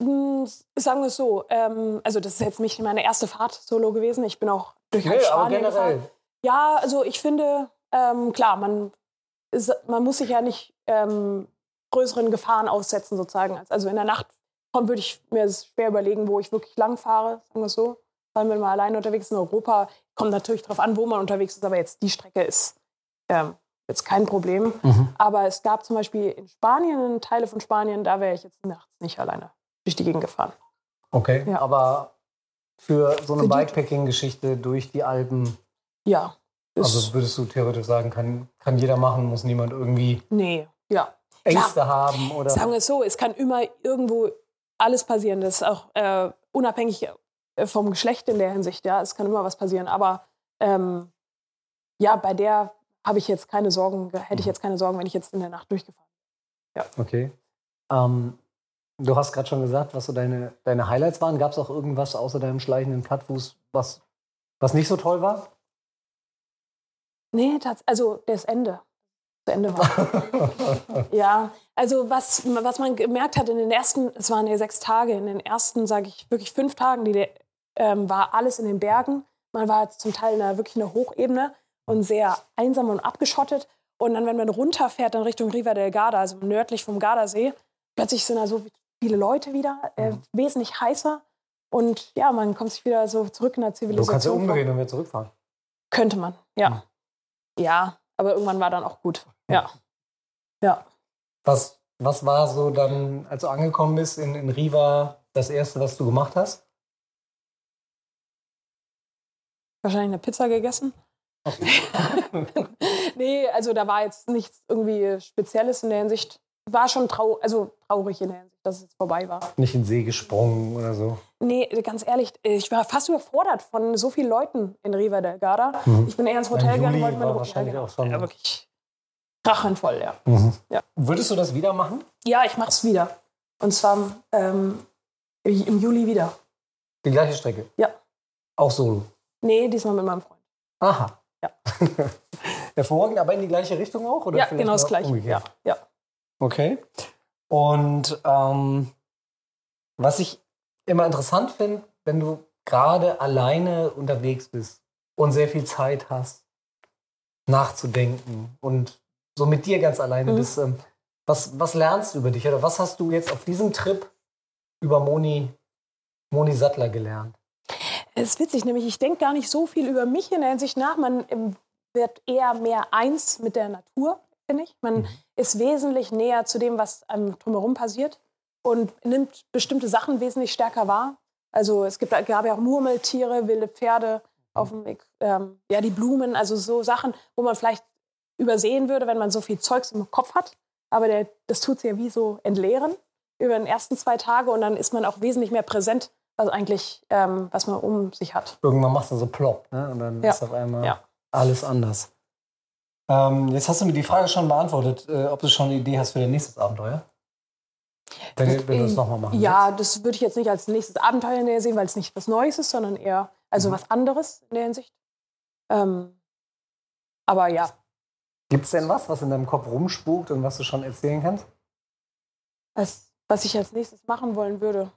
S4: Mm, Sagen wir es so, ähm, also das ist jetzt nicht meine erste Fahrt solo gewesen. Ich bin auch durch
S2: Nee,
S4: Spanien
S2: generell.
S4: gefahren. Ja, also ich finde, ähm, klar, man, ist, man muss sich ja nicht ähm, größeren Gefahren aussetzen sozusagen. Also in der Nacht würde ich mir schwer überlegen, wo ich wirklich lang fahre, sagen wir es so. Vor allem, wenn man alleine unterwegs ist in Europa, kommt natürlich darauf an, wo man unterwegs ist, aber jetzt die Strecke ist ähm, jetzt kein Problem.
S2: Mhm.
S4: Aber es gab zum Beispiel in Spanien, in Teile von Spanien, da wäre ich jetzt nachts nicht alleine durch die Gegend gefahren.
S2: Okay.
S4: Ja.
S2: Aber für so eine Bikepacking-Geschichte durch die Alpen,
S4: Ja.
S2: Also würdest du theoretisch sagen, kann, kann jeder machen, muss niemand irgendwie
S4: nee, ja.
S2: Ängste haben oder.
S4: Sagen wir es so, es kann immer irgendwo alles passieren. Das ist auch äh, unabhängig äh, vom Geschlecht in der Hinsicht, ja. Es kann immer was passieren. Aber ähm, ja, bei der habe ich jetzt keine Sorgen, hätte ich jetzt keine Sorgen, wenn ich jetzt in der Nacht durchgefahren
S2: Okay. Ähm, du hast gerade schon gesagt, was so deine, deine Highlights waren. Gab es auch irgendwas außer deinem schleichenden Plattfuß, was, was nicht so toll war?
S4: Nee, tats also das Ende. Das Ende war. ja, also was, was man gemerkt hat in den ersten, es waren ja sechs Tage, in den ersten, sage ich, wirklich fünf Tagen, die, ähm, war alles in den Bergen. Man war zum Teil in einer, wirklich einer Hochebene und sehr einsam und abgeschottet. Und dann, wenn man runterfährt, dann Richtung Riva del Garda, also nördlich vom Gardasee, plötzlich sind da so viele Leute wieder, äh,
S2: Mhm.
S4: wesentlich heißer. Und ja, man kommt sich wieder so zurück in der
S2: Du
S4: Zivilisation.
S2: kannst ja umdrehen und wieder zurückfahren.
S4: Könnte man, ja.
S2: Mhm.
S4: Ja, aber irgendwann war dann auch gut. Ja. Ja.
S2: Was, was war so dann, als du angekommen bist in, in Riva, das erste, was du gemacht hast?
S4: Wahrscheinlich eine Pizza gegessen. nee, also da war jetzt nichts irgendwie Spezielles in der Hinsicht. War schon trau also traurig in der Hinsicht, dass es vorbei war.
S2: Nicht in den See gesprungen oder so.
S4: Nee, ganz ehrlich, ich war fast überfordert von so vielen Leuten in Riva del Garda.
S2: Mhm.
S4: Ich bin eher ins Hotel gegangen, wollte meine
S2: wahrscheinlich
S4: ja,
S2: auch schon-
S4: Ja, wirklich krachenvoll, ja.
S2: Mhm.
S4: Ja.
S2: Würdest du das wieder machen?
S4: Ja, ich mach's wieder. Und zwar ähm, im Juli wieder.
S2: Die gleiche Strecke?
S4: Ja.
S2: Auch solo?
S4: Nee, diesmal mit meinem Freund.
S2: Aha.
S4: Ja.
S2: Hervorragend, aber in die gleiche Richtung auch? Oder
S4: ja, genau das gleiche. Ja, ja.
S2: Okay. Und ähm, was ich immer interessant finde, wenn du gerade alleine unterwegs bist und sehr viel Zeit hast, nachzudenken und so mit dir ganz alleine
S4: Mhm.
S2: bist, ähm, was, was lernst du über dich oder was hast du jetzt auf diesem Trip über Moni, Moni Sattler gelernt?
S4: Es ist witzig, nämlich ich denke gar nicht so viel über mich in der Hinsicht nach. Man ähm, wird eher mehr eins mit der Natur, finde ich. Man
S2: Mhm.
S4: ist wesentlich näher zu dem, was einem drumherum passiert und nimmt bestimmte Sachen wesentlich stärker wahr. Also es gibt, gab ja auch Murmeltiere, wilde Pferde auf dem Weg, ähm, ja die Blumen, also so Sachen, wo man vielleicht übersehen würde, wenn man so viel Zeugs im Kopf hat. Aber der, das tut sie ja wie so entleeren über den ersten zwei Tage und dann ist man auch wesentlich mehr präsent, was eigentlich, ähm, was man um sich hat.
S2: Irgendwann machst du so plopp, ne? Und dann
S4: Ja.
S2: ist auf einmal
S4: Ja.
S2: alles anders. Ähm, jetzt hast du mir die Frage schon beantwortet, äh, ob du schon eine Idee hast für dein nächstes Abenteuer. Wenn, wenn du es nochmal machen
S4: Ja, das würde ich jetzt nicht als nächstes Abenteuer in der sehen, weil es nicht was Neues ist, sondern eher also
S2: Mhm.
S4: was anderes in der Hinsicht. Ähm, aber ja,
S2: Gibt es denn was, was in deinem Kopf rumspukt und was du schon erzählen kannst?
S4: was, was ich als nächstes machen wollen würde,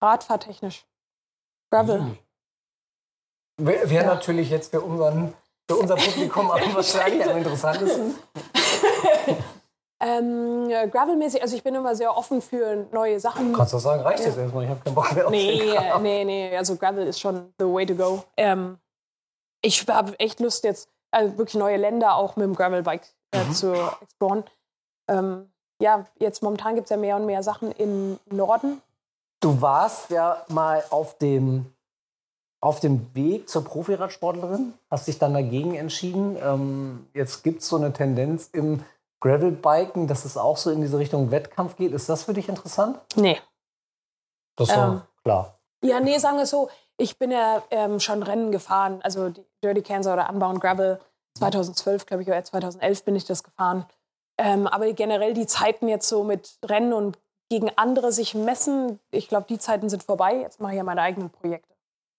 S4: Radfahrtechnisch. Gravel.
S2: Mhm. Wäre wär
S4: Ja.
S2: natürlich jetzt für, unseren, für unser Publikum am wahrscheinlich am interessantesten.
S4: Ähm, äh, Gravel-mäßig, also ich bin immer sehr offen für neue Sachen.
S2: Kannst du sagen, reicht
S4: Ja.
S2: jetzt erstmal, ich habe keinen Bock mehr auf
S4: Nee,
S2: den Kram.
S4: nee, nee, also Gravel ist schon the way to go. Ähm, ich habe echt Lust jetzt, also wirklich neue Länder auch mit dem Gravel-Bike äh,
S2: Mhm.
S4: zu exploren. Ähm, ja, jetzt momentan gibt es ja mehr und mehr Sachen im Norden.
S2: Du warst ja mal auf dem, auf dem Weg zur Profiradsportlerin, hast dich dann dagegen entschieden. Ähm, jetzt gibt es so eine Tendenz im Gravelbiken, dass es auch so in diese Richtung Wettkampf geht. Ist das für dich interessant?
S4: Nee.
S2: Das ist
S4: Ähm.
S2: klar.
S4: Ja, nee, sagen wir es so, ich bin ja ähm, schon Rennen gefahren, also die Dirty Kansas oder Unbound Gravel 2012, glaube ich, oder 2011 bin ich das gefahren. Ähm, aber generell die Zeiten jetzt so mit Rennen und gegen andere sich messen, ich glaube, die Zeiten sind vorbei. Jetzt mache ich ja meine eigenen Projekte.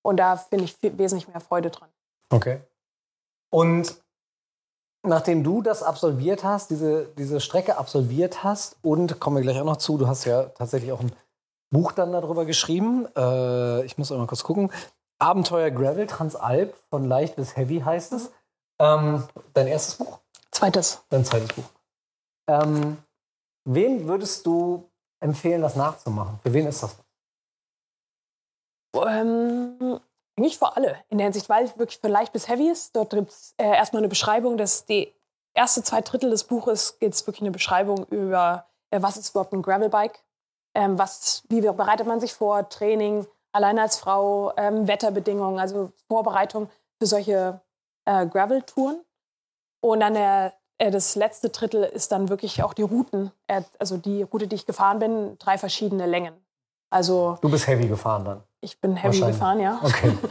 S4: Und da finde ich viel, wesentlich mehr Freude dran.
S2: Okay. Und nachdem du das absolviert hast, diese, diese Strecke absolviert hast und kommen wir gleich auch noch zu, du hast ja tatsächlich auch ein Buch dann darüber geschrieben. Äh, ich muss auch mal kurz gucken. Abenteuer Gravel Transalp von leicht bis heavy heißt es. Ähm, dein erstes Buch?
S4: Zweites.
S2: Dein zweites Buch. Ähm, wem würdest du empfehlen, das nachzumachen? Für wen ist das?
S4: Ähm, nicht für alle in der Hinsicht, weil es wirklich für leicht bis heavy ist. Dort gibt es äh, erstmal eine Beschreibung, dass die erste zwei Drittel des Buches gibt es wirklich eine Beschreibung über, äh, was ist überhaupt ein Gravelbike, ähm, was, wie bereitet man sich vor, Training, allein als Frau, ähm, Wetterbedingungen, also Vorbereitung für solche äh, Gravel-Touren. Und dann der, äh, das letzte Drittel ist dann wirklich auch die Routen, äh, also die Route, die ich gefahren bin, drei verschiedene Längen. Also
S2: Du bist heavy gefahren dann.
S4: ich bin heavy gefahren, ja.
S2: Okay.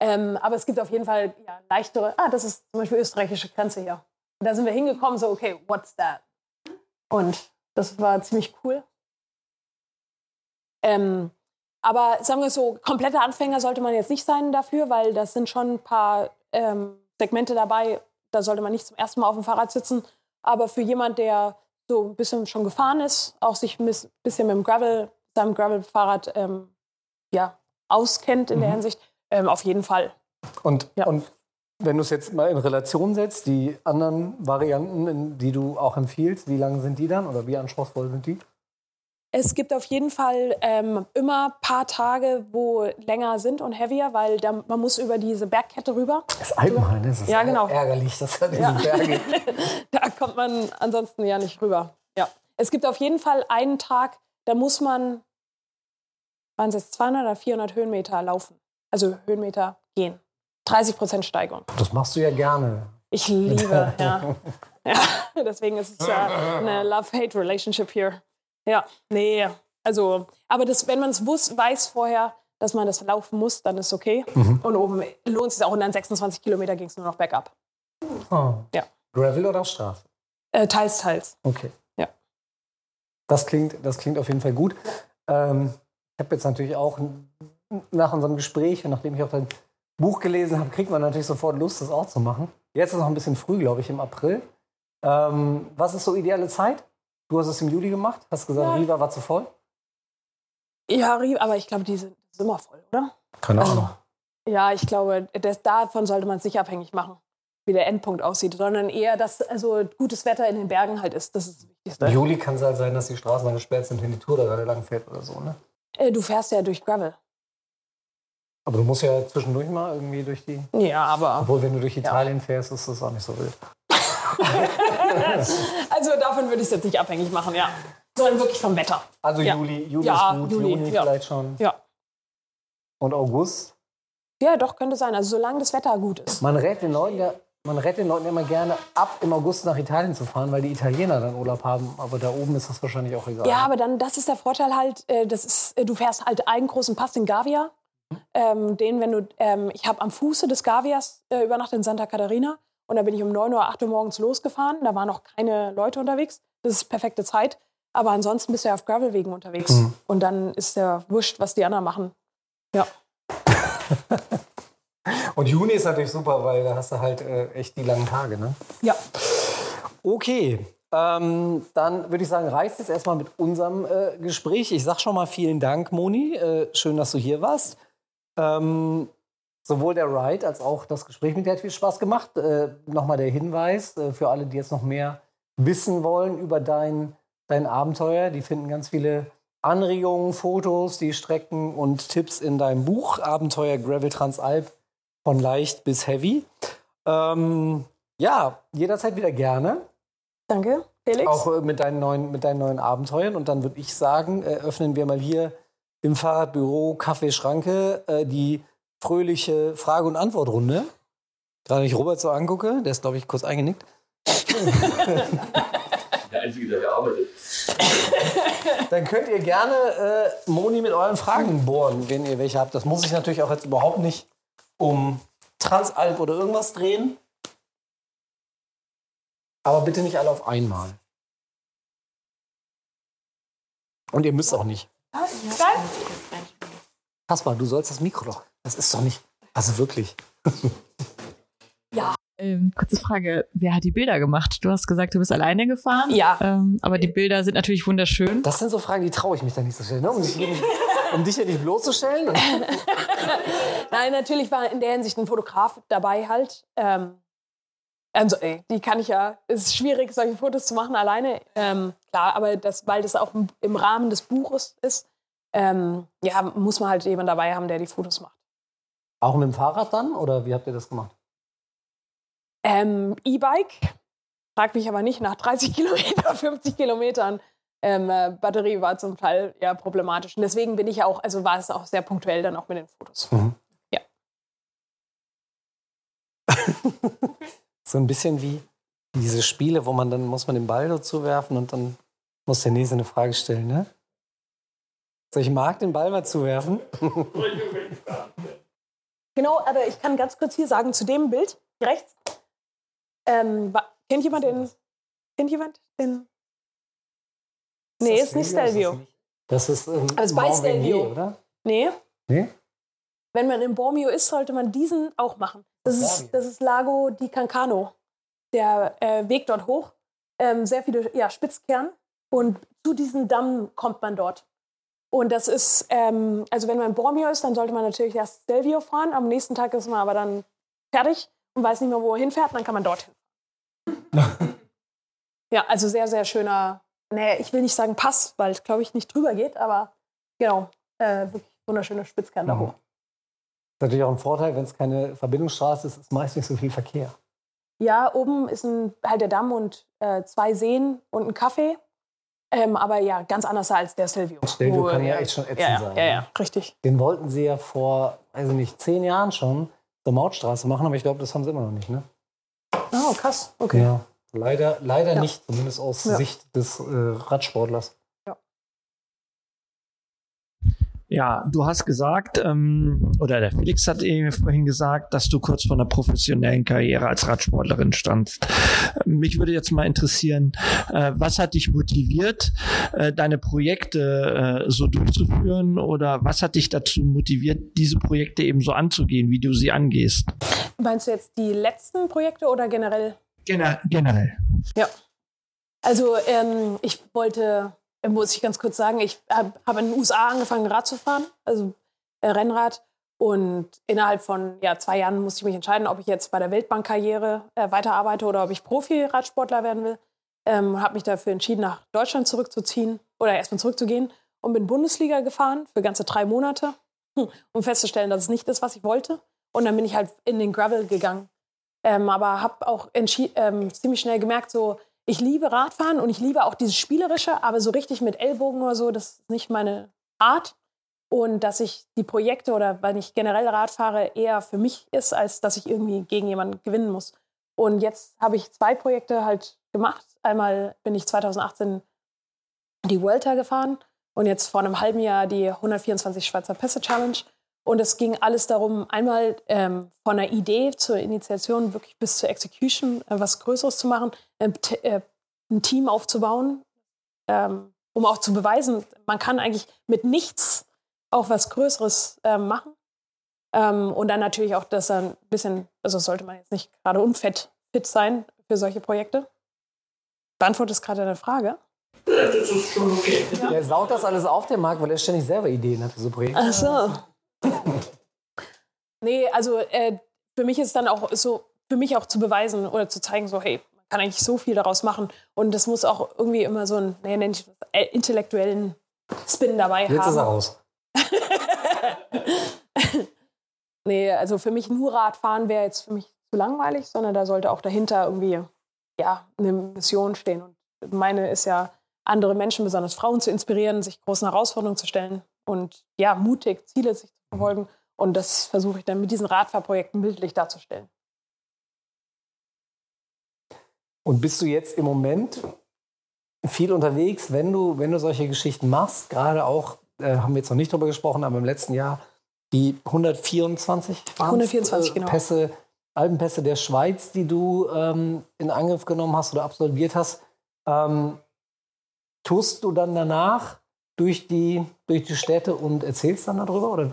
S4: Ähm, aber es gibt auf jeden Fall ja, leichtere. Ah, das ist zum Beispiel österreichische Grenze hier. Und da sind wir hingekommen, so, okay, what's that? Und das war ziemlich cool. Ähm, aber sagen wir so, kompletter Anfänger sollte man jetzt nicht sein dafür, weil das sind schon ein paar ähm, Segmente dabei, da sollte man nicht zum ersten Mal auf dem Fahrrad sitzen. Aber für jemand, der so ein bisschen schon gefahren ist, auch sich ein bisschen mit dem Gravel, seinem Gravel-Fahrrad ähm, ja, auskennt in der
S2: Mhm.
S4: Hinsicht, ähm, auf jeden Fall.
S2: Und,
S4: Ja.
S2: und wenn du es jetzt mal in Relation setzt, die anderen Varianten, die du auch empfiehlst, wie lang sind die dann oder wie anspruchsvoll sind die?
S4: Es gibt auf jeden Fall ähm, immer ein paar Tage, wo länger sind und heavier, weil da, man muss über diese Bergkette rüber.
S2: Das Alpenhain, ist
S4: Ja, genau.
S2: ärgerlich, dass da diese
S4: Ja.
S2: Berge.
S4: da kommt man ansonsten ja nicht rüber. Ja. Es gibt auf jeden Fall einen Tag, da muss man, waren es jetzt 200 oder 400 Höhenmeter laufen. Also Höhenmeter gehen. 30% Steigerung.
S2: Das machst du ja gerne.
S4: Ich liebe, ja. ja. Deswegen ist es ja eine Love-Hate-Relationship hier. Ja, nee, also, aber das, wenn man es weiß vorher, dass man das laufen muss, dann ist okay.
S2: Mhm.
S4: Und oben lohnt es sich auch. Und dann 26 Kilometer ging es nur noch bergab.
S2: Oh.
S4: Ja.
S2: Gravel oder Straße?
S4: Äh, teils, teils.
S2: Okay.
S4: Ja.
S2: Das klingt, das klingt auf jeden Fall gut. Ähm, habe jetzt natürlich auch nach unserem Gespräch und nachdem ich auch dein Buch gelesen habe, kriegt man natürlich sofort Lust, das auch zu machen. Jetzt ist noch ein bisschen früh, glaube ich, im April. Ähm, was ist so ideale Zeit? Du hast es im Juli gemacht, hast gesagt,
S4: Ja.
S2: Riva war zu voll.
S4: Ja, Rie- aber ich glaube, die sind immer voll, oder?
S2: Keine
S4: Also, Ja, ich glaube, das, davon sollte man es nicht abhängig machen, wie der Endpunkt aussieht, sondern eher, dass also gutes Wetter in den Bergen halt ist. Das ist das Wichtigste.
S2: Im Juli kann es halt sein, dass die Straßen dann gesperrt sind, wenn die Tour da gerade lang fährt oder so, ne?
S4: Äh, du fährst ja durch Gravel.
S2: Aber du musst ja zwischendurch mal irgendwie durch die.
S4: Ja, aber.
S2: Obwohl, wenn du durch Italien fährst, ist das auch nicht so wild.
S4: Also davon würde ich es jetzt nicht abhängig machen, ja. Sondern wirklich vom Wetter.
S2: Also
S4: Ja.
S2: Juli, Juli
S4: Ja,
S2: ist gut,
S4: Juli,
S2: Juni
S4: ja.
S2: vielleicht schon.
S4: Ja.
S2: Und August.
S4: Ja, doch, könnte sein. Also solange das Wetter gut ist.
S2: Man rät den Leuten ja, man rät den Leuten immer gerne ab, im August nach Italien zu fahren, weil die Italiener dann Urlaub haben. Aber da oben ist das wahrscheinlich auch egal.
S4: Ja, aber dann, das ist der Vorteil halt, äh, das ist, äh, du fährst halt einen großen Pass, den Gavia. Ähm, den, wenn du, ähm, ich habe am Fuße des Gavias äh, übernachtet in Santa Catarina und da bin ich um 9 Uhr, 8 Uhr morgens losgefahren. Da waren noch keine Leute unterwegs. Das ist perfekte Zeit. Aber ansonsten bist du ja auf Gravelwegen unterwegs.
S2: Mhm.
S4: Und dann ist ja wurscht, was die anderen machen. Ja.
S2: Und Juni ist natürlich super, weil da hast du halt äh, echt die langen Tage. Ne?
S4: Ja.
S2: Okay, ähm, dann würde ich sagen, reicht es erstmal mit unserem äh, Gespräch. Ich sag schon mal vielen Dank, Moni. Äh, schön, dass du hier warst. Ähm, sowohl der Ride als auch das Gespräch mit dir hat viel Spaß gemacht. Äh, Nochmal der Hinweis äh, für alle, die jetzt noch mehr wissen wollen über dein, dein Abenteuer. Die finden ganz viele Anregungen, Fotos, die Strecken und Tipps in deinem Buch Abenteuer Gravel Transalp von leicht bis heavy. Ähm, ja, jederzeit wieder gerne.
S4: Danke, Felix.
S2: Auch äh, mit, deinen neuen, mit deinen neuen Abenteuern. Und dann würde ich sagen, äh, öffnen wir mal hier im Fahrradbüro Kaffee Schranke äh, die fröhliche Frage- und Antwortrunde. Gerade wenn ich Robert so angucke, der ist, glaube ich, kurz eingenickt.
S1: Der Einzige, der gearbeitet
S2: Dann könnt ihr gerne äh, Moni mit euren Fragen bohren, wenn ihr welche habt. Das muss sich natürlich auch jetzt überhaupt nicht um Transalp oder irgendwas drehen. Aber bitte nicht alle auf einmal. Und ihr müsst auch nicht. Kaspar, du sollst das Mikro doch. Das ist doch nicht. Also wirklich.
S5: Ähm, kurze Frage, wer hat die Bilder gemacht? Du hast gesagt, du bist alleine gefahren.
S4: Ja.
S5: Ähm, aber die Bilder sind natürlich wunderschön.
S2: Das sind so Fragen, die traue ich mich da nicht zu stellen. Ne? Um, dich, um dich ja nicht bloßzustellen.
S4: Nein, natürlich war in der Hinsicht ein Fotograf dabei halt. Ähm, also, ey, die kann ich ja, es ist schwierig, solche Fotos zu machen alleine. Ähm, klar, aber das, weil das auch im, im Rahmen des Buches ist, ähm, ja, muss man halt jemanden dabei haben, der die Fotos macht.
S2: Auch mit dem Fahrrad dann? Oder wie habt ihr das gemacht?
S4: Ähm, E-Bike, frag mich aber nicht nach 30 Kilometer, 50 Kilometern. Ähm, äh, Batterie war zum Teil ja problematisch. Und deswegen bin ich auch, also war es auch sehr punktuell dann auch mit den Fotos.
S2: So ein bisschen wie diese Spiele, wo man dann muss man den Ball dazu werfen und dann muss der Nächste eine Frage stellen, ne? So, ich mag den Ball mal zuwerfen.
S4: Genau, aber ich kann ganz kurz hier sagen, zu dem Bild, rechts, ähm, kennt jemand den, kennt jemand den? Nee, ist nicht Stelvio.
S2: Das ist ähm,
S4: Also bei
S2: Mont Rainier,
S4: Stelvio.
S2: oder?
S4: Nee,
S2: Nee?
S4: wenn man in Bormio ist, sollte man diesen auch machen. Das ist, das ist Lago di Cancano. Der äh, Weg dort hoch, ähm, sehr viele ja, Spitzkern und zu diesem Damm kommt man dort. Und das ist, ähm, also wenn man in Bormio ist, dann sollte man natürlich erst Stelvio fahren. Am nächsten Tag ist man aber dann fertig und weiß nicht mehr, wo er hinfährt, dann kann man dorthin. ja, also sehr, sehr schöner, nee, ich will nicht sagen Pass, weil es, glaube ich, nicht drüber geht, aber genau, äh, wirklich wunderschöne Spitzkern da
S2: Mhm.
S4: hoch.
S2: ist natürlich auch ein Vorteil, wenn es keine Verbindungsstraße ist, ist meist nicht so viel Verkehr.
S4: Ja, oben ist ein, halt der Damm und äh, zwei Seen und ein Café. Ähm, aber ja, ganz anders als der Silvio.
S2: Stelvio
S4: Wo,
S2: kann ja echt schon ätzend
S4: ja, ja,
S2: sein,
S4: Ja,
S2: ne?
S4: ja, richtig.
S2: Den wollten sie ja vor, weiß ich nicht, zehn Jahren schon,
S6: zur Mautstraße machen, aber ich glaube, das haben sie immer noch nicht, ne?
S4: Oh, krass. Okay.
S6: Ja. Leider, leider
S4: Ja.
S6: nicht, zumindest aus
S4: Ja.
S6: Sicht des äh, Radsportlers.
S7: Ja, du hast gesagt, ähm, oder der Felix hat eben vorhin gesagt, dass du kurz vor einer professionellen Karriere als Radsportlerin standst. Mich würde jetzt mal interessieren, äh, was hat dich motiviert, äh, deine Projekte äh, so durchzuführen oder was hat dich dazu motiviert, diese Projekte eben so anzugehen, wie du sie angehst?
S4: Meinst du jetzt die letzten Projekte oder generell?
S7: Gener generell.
S4: Also ähm, ich wollte, äh, muss ich ganz kurz sagen, ich habe hab in den USA angefangen Rad zu fahren, also äh, Rennrad. Und innerhalb von ja, zwei Jahren musste ich mich entscheiden, ob ich jetzt bei der Weltbankkarriere äh, weiterarbeite oder ob ich Profi-Radsportler werden will. Ähm, habe mich dafür entschieden, nach Deutschland zurückzuziehen oder erstmal zurückzugehen und bin Bundesliga gefahren für ganze drei Monate, hm, um festzustellen, dass es nicht ist, was ich wollte. Und dann bin ich halt in den Gravel gegangen. Ähm, aber habe auch ähm, ziemlich schnell gemerkt, so, ich liebe Radfahren und ich liebe auch dieses Spielerische, aber so richtig mit Ellbogen oder so, das ist nicht meine Art. Und dass ich die Projekte oder wenn ich generell Rad fahre, eher für mich ist, als dass ich irgendwie gegen jemanden gewinnen muss. Und jetzt habe ich zwei Projekte halt gemacht. Einmal bin ich 2018 die Vuelta gefahren und jetzt vor einem halben Jahr die 124 Schweizer Pässe Challenge. Und es ging alles darum, einmal ähm, von der Idee zur Initiation wirklich bis zur Execution äh, was Größeres zu machen, äh, ein Team aufzubauen, ähm, um auch zu beweisen, man kann eigentlich mit nichts auch was Größeres ähm, machen. Ähm, und dann natürlich auch, dass er ein bisschen, also sollte man jetzt nicht gerade unfett fit sein für solche Projekte. Beantwortest gerade deine Frage.
S3: Das ist schon okay.
S6: Er saugt das alles auf, der Markt, weil er ständig selber Ideen hat für so Projekte.
S4: Ach so. Nee, also äh, für mich ist dann auch so, für mich auch zu beweisen oder zu zeigen, so, hey, man kann eigentlich so viel daraus machen. Und das muss auch irgendwie immer so einen, naja, nenn ich das, äh, intellektuellen Spin dabei
S6: Jetzt
S4: haben.
S6: ist er raus.
S4: Nee, also für mich nur Radfahren wäre jetzt für mich zu langweilig, sondern da sollte auch dahinter irgendwie ja, eine Mission stehen. Und meine ist ja, andere Menschen, besonders Frauen, zu inspirieren, sich großen Herausforderungen zu stellen und ja, mutig Ziele sich zu verfolgen. Und das versuche ich dann mit diesen Radfahrprojekten bildlich darzustellen.
S6: Und bist du jetzt im Moment viel unterwegs, wenn du, wenn du solche Geschichten machst? Gerade auch, äh, haben wir jetzt noch nicht drüber gesprochen, aber im letzten Jahr die 124, waren's,
S4: 124, genau.
S6: Pässe, Alpenpässe der Schweiz, die du ähm, in Angriff genommen hast oder absolviert hast. Ähm, tust du dann danach durch die, durch die Städte und erzählst dann darüber? Oder?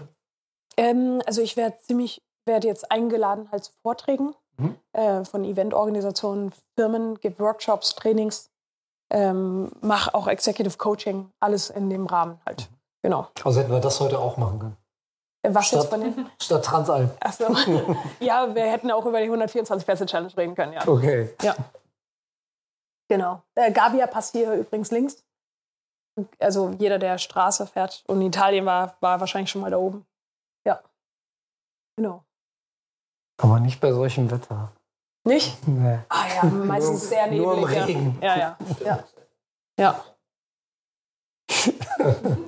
S4: Ähm, also ich werde ziemlich, werde jetzt eingeladen halt zu Vorträgen
S6: Mhm.
S4: äh, von Eventorganisationen, Firmen, gebe Workshops, Trainings, ähm, mache auch Executive Coaching, alles in dem Rahmen halt. Genau.
S6: Also hätten wir das heute auch machen können.
S4: Äh, Was jetzt
S6: Statt-
S4: von den?
S6: Statt Transalp.
S4: Achso. ja, wir hätten auch über die 124 Pässe Challenge reden können, ja.
S6: Okay.
S4: Genau. Äh, Gabia passt hier übrigens links. Also jeder, der Straße fährt und in Italien war, war wahrscheinlich schon mal da oben. Genau.
S6: Aber nicht bei solchem Wetter.
S4: Nicht?
S6: Nee.
S4: Ah ja, meistens sehr
S6: nur im. Regen.
S4: Ja, ja. Ja. ja.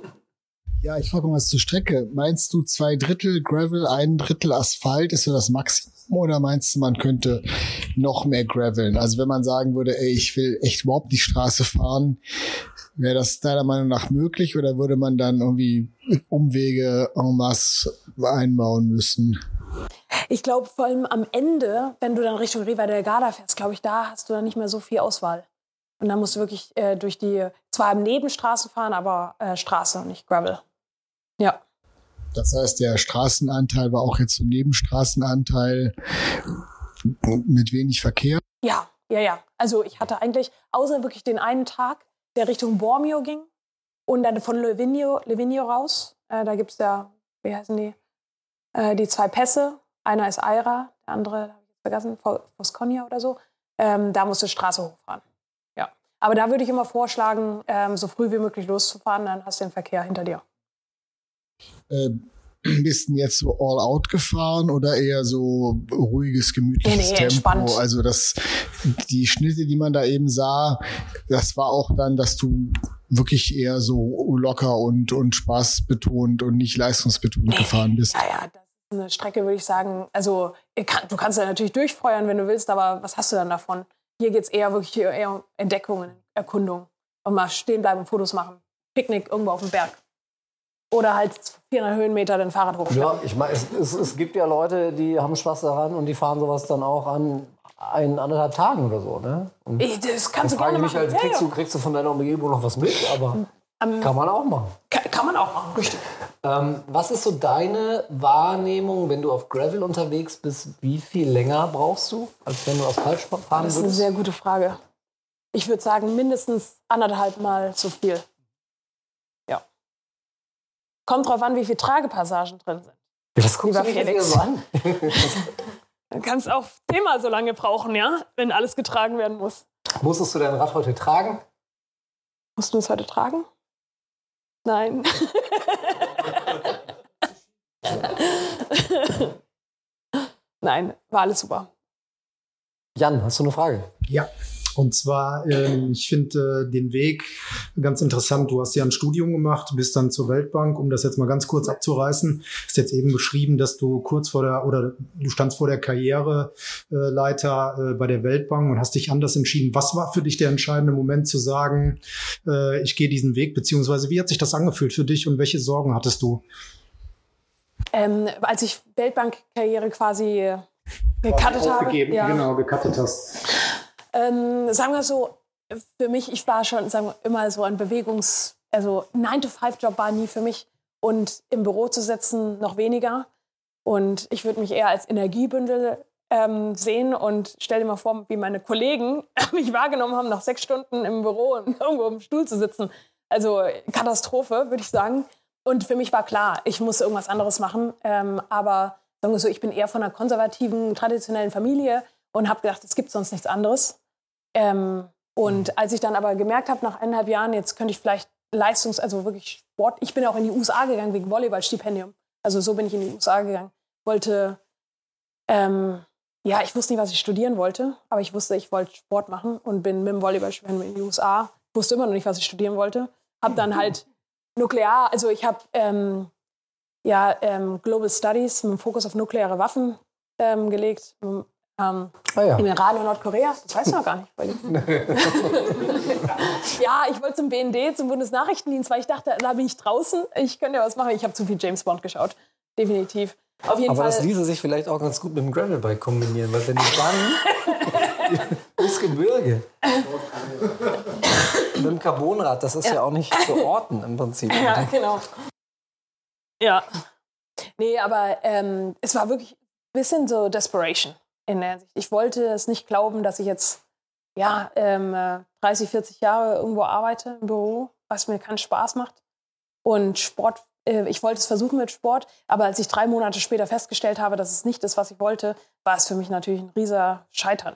S8: Ja, ich frage mal was zur Strecke. Meinst du zwei Drittel Gravel, ein Drittel Asphalt ist so das Maximum oder meinst du, man könnte noch mehr graveln? Also wenn man sagen würde, ey, ich will echt überhaupt die Straße fahren, wäre das deiner Meinung nach möglich oder würde man dann irgendwie Umwege en masse einbauen müssen?
S4: Ich glaube, vor allem am Ende, wenn du dann Richtung Riva del Garda fährst, glaube ich, da hast du dann nicht mehr so viel Auswahl. Und dann musst du wirklich äh, durch die, zwar im Nebenstraßen fahren, aber äh, Straße und nicht Gravel. Ja.
S8: Das heißt, der Straßenanteil war auch jetzt so ein Nebenstraßenanteil mit wenig Verkehr.
S4: Ja, ja, ja. Also ich hatte eigentlich, außer wirklich den einen Tag, der Richtung Bormio ging und dann von Levinio, Levinio raus, äh, da gibt es ja, wie heißen die, äh, die zwei Pässe. Einer ist Aira, der andere, habe ich vergessen, Fo- Fosconia oder so. Ähm, da musst du Straße hochfahren. Ja. Aber da würde ich immer vorschlagen, ähm, so früh wie möglich loszufahren, dann hast du den Verkehr hinter dir.
S8: Äh, bist du jetzt so all out gefahren oder eher so ruhiges, gemütliches
S4: Nee, nee,
S8: Tempo?
S4: entspannt.
S8: Also das, die Schnitte, die man da eben sah, das war auch dann, dass du wirklich eher so locker und, und Spaß betont und nicht leistungsbetont gefahren bist.
S4: Ja, ja, das eine Strecke, würde ich sagen, also kann, du kannst ja natürlich durchfeuern, wenn du willst, aber was hast du dann davon? Hier geht es eher wirklich eher um Entdeckungen, Erkundung und mal stehen bleiben und Fotos machen. Picknick irgendwo auf dem Berg. Oder halt 400 Höhenmeter den Fahrrad hochschleppen.
S6: Ja, ich meine, es, es, es gibt ja Leute, die haben Spaß daran und die fahren sowas dann auch an ein, anderthalb Tagen oder so. Ne? Und
S4: Ich, das kannst du gerne
S6: ich mich
S4: machen.
S6: halt,
S4: Ja,
S6: kriegst,
S4: ja.
S6: Du, kriegst du von deiner Umgebung noch was mit? Aber
S4: Ähm,
S6: kann man auch machen.
S4: kann, kann man auch machen, richtig.
S6: Ähm, was ist so deine Wahrnehmung, wenn du auf Gravel unterwegs bist? Wie viel länger brauchst du, als wenn du Asphalt fahren
S4: Das ist eine
S6: würdest?
S4: sehr gute Frage. Ich würde sagen, mindestens anderthalb Mal so viel. Ja. Kommt drauf an, wie viele Tragepassagen drin sind.
S6: Das guckst du mich jetzt
S4: Felix.
S6: hier so an.
S4: Dann kann es auch zehnmal so lange brauchen, ja, wenn alles getragen werden muss.
S6: Musstest du dein Rad heute tragen?
S4: Musst du es heute tragen? Nein. Nein, war alles super.
S6: Jan, hast du eine Frage?
S9: Ja, und zwar, ähm, ich finde äh, den Weg ganz interessant. Du hast ja ein Studium gemacht, bist dann zur Weltbank, um das jetzt mal ganz kurz abzureißen. Ist jetzt eben beschrieben, dass du kurz vor der, oder du standst vor der Karriereleiter äh, bei der Weltbank und hast dich anders entschieden. Was war für dich der entscheidende Moment zu sagen, äh, ich gehe diesen Weg, beziehungsweise wie hat sich das angefühlt für dich und welche Sorgen hattest du?
S4: Ähm, als ich Weltbankkarriere quasi äh, gecuttet habe, ja,
S9: genau, gecuttet hast.
S4: Ähm, sagen wir so, für mich, ich war schon sagen wir, immer so ein Bewegungs-, also 9-to-5-Job war nie für mich und im Büro zu sitzen noch weniger. Und ich würde mich eher als Energiebündel ähm, sehen und stell dir mal vor, wie meine Kollegen mich wahrgenommen haben, nach sechs Stunden im Büro und irgendwo im Stuhl zu sitzen. Also Katastrophe, würde ich sagen. Und für mich war klar, ich muss irgendwas anderes machen. Ähm, aber sagen wir so, ich bin eher von einer konservativen, traditionellen Familie und habe gedacht, es gibt sonst nichts anderes. Ähm, und als ich dann aber gemerkt habe, nach eineinhalb Jahren, jetzt könnte ich vielleicht Leistungs-, also wirklich Sport, ich bin auch in die USA gegangen wegen Volleyballstipendium. Also so bin ich in die USA gegangen. Wollte, ähm, ja, ich wusste nicht, was ich studieren wollte, aber ich wusste, ich wollte Sport machen und bin mit dem Volleyballstipendium in die USA. Wusste immer noch nicht, was ich studieren wollte. Hab dann halt nuklear, also ich habe ähm, ja ähm, Global Studies mit dem Fokus auf nukleare Waffen ähm, gelegt. Ähm,
S6: Ah ja.
S4: im Iran und Nordkorea, das weißt du noch gar nicht. ja, ich wollte zum BND, zum Bundesnachrichtendienst, weil ich dachte, da bin ich draußen, ich könnte ja was machen. Ich habe zu viel James Bond geschaut, definitiv. Auf jeden
S6: Aber
S4: Fall.
S6: das ließe sich vielleicht auch ganz gut mit dem Gravelbike kombinieren, weil wenn du dann ins Gebirge mit dem Carbonrad, das ist ja, auch nicht zu orten im Prinzip.
S4: Ja, genau. Ja. Nee, aber ähm, es war wirklich ein bisschen so Desperation in der Sicht. Ich wollte es nicht glauben, dass ich jetzt ja, ähm, äh, 30, 40 Jahre irgendwo arbeite im Büro, was mir keinen Spaß macht. Und Sport, äh, ich wollte es versuchen mit Sport, aber als ich drei Monate später festgestellt habe, dass es nicht ist, was ich wollte, war es für mich natürlich ein rieser Scheitern.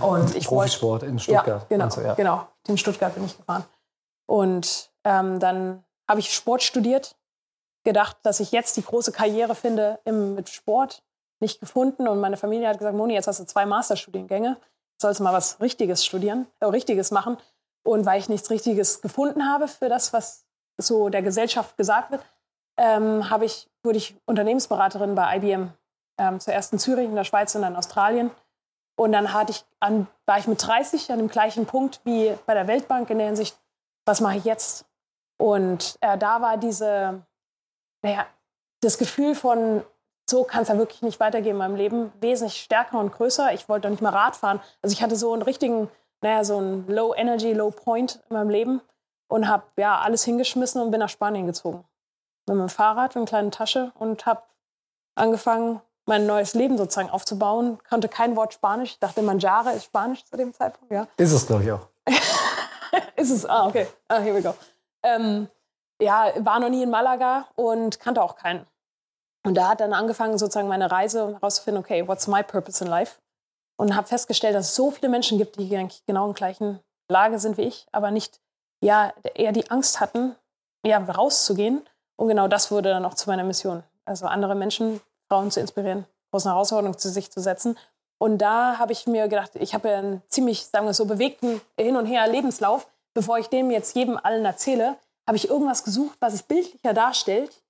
S4: Und ich wollte
S6: Profisport in Stuttgart.
S4: ja, genau,
S6: du, ja.
S4: genau. In Stuttgart bin ich gefahren. Und ähm, dann habe ich Sport studiert, gedacht, dass ich jetzt die große Karriere finde im, mit Sport. Nicht gefunden. Und meine Familie hat gesagt, Moni, jetzt hast du zwei Masterstudiengänge. Sollst mal was Richtiges studieren, äh, Richtiges machen. Und weil ich nichts Richtiges gefunden habe für das, was so der Gesellschaft gesagt wird, ähm, habe ich, wurde ich Unternehmensberaterin bei IBM. Ähm, zuerst in Zürich, in der Schweiz und dann in Australien. Und dann hatte ich an, war ich mit 30 an dem gleichen Punkt wie bei der Weltbank in der Hinsicht, was mache ich jetzt? Und äh, da war diese, naja, das Gefühl von, so kann es ja wirklich nicht weitergehen in meinem Leben, wesentlich stärker und größer. Ich wollte doch nicht mehr Rad fahren. Also ich hatte so einen richtigen, naja, so einen Low Energy, Low Point in meinem Leben und habe ja alles hingeschmissen und bin nach Spanien gezogen. Mit meinem Fahrrad und einer kleinen Tasche und habe angefangen, mein neues Leben sozusagen aufzubauen. Kannte kein Wort Spanisch. Ich dachte, Manjare ist Spanisch zu dem Zeitpunkt, ja.
S6: Ist es, glaube ich, auch.
S4: ist es? Ah, okay. Ah, here we go. Ähm, ja, war noch nie in Malaga und kannte auch keinen. Und da hat dann angefangen, sozusagen meine Reise, um herauszufinden, okay, what's my purpose in life? Und habe festgestellt, dass es so viele Menschen gibt, die eigentlich genau in der gleichen Lage sind wie ich, aber nicht, ja, eher die Angst hatten, ja, rauszugehen. Und genau das wurde dann auch zu meiner Mission. Also andere Menschen, Frauen zu inspirieren, große Herausforderungen zu sich zu setzen. Und da habe ich mir gedacht, ich habe ja einen ziemlich, sagen wir so, bewegten Hin- und Her Lebenslauf. Bevor ich dem jetzt jedem allen erzähle, habe ich irgendwas gesucht, was es bildlicher darstellt,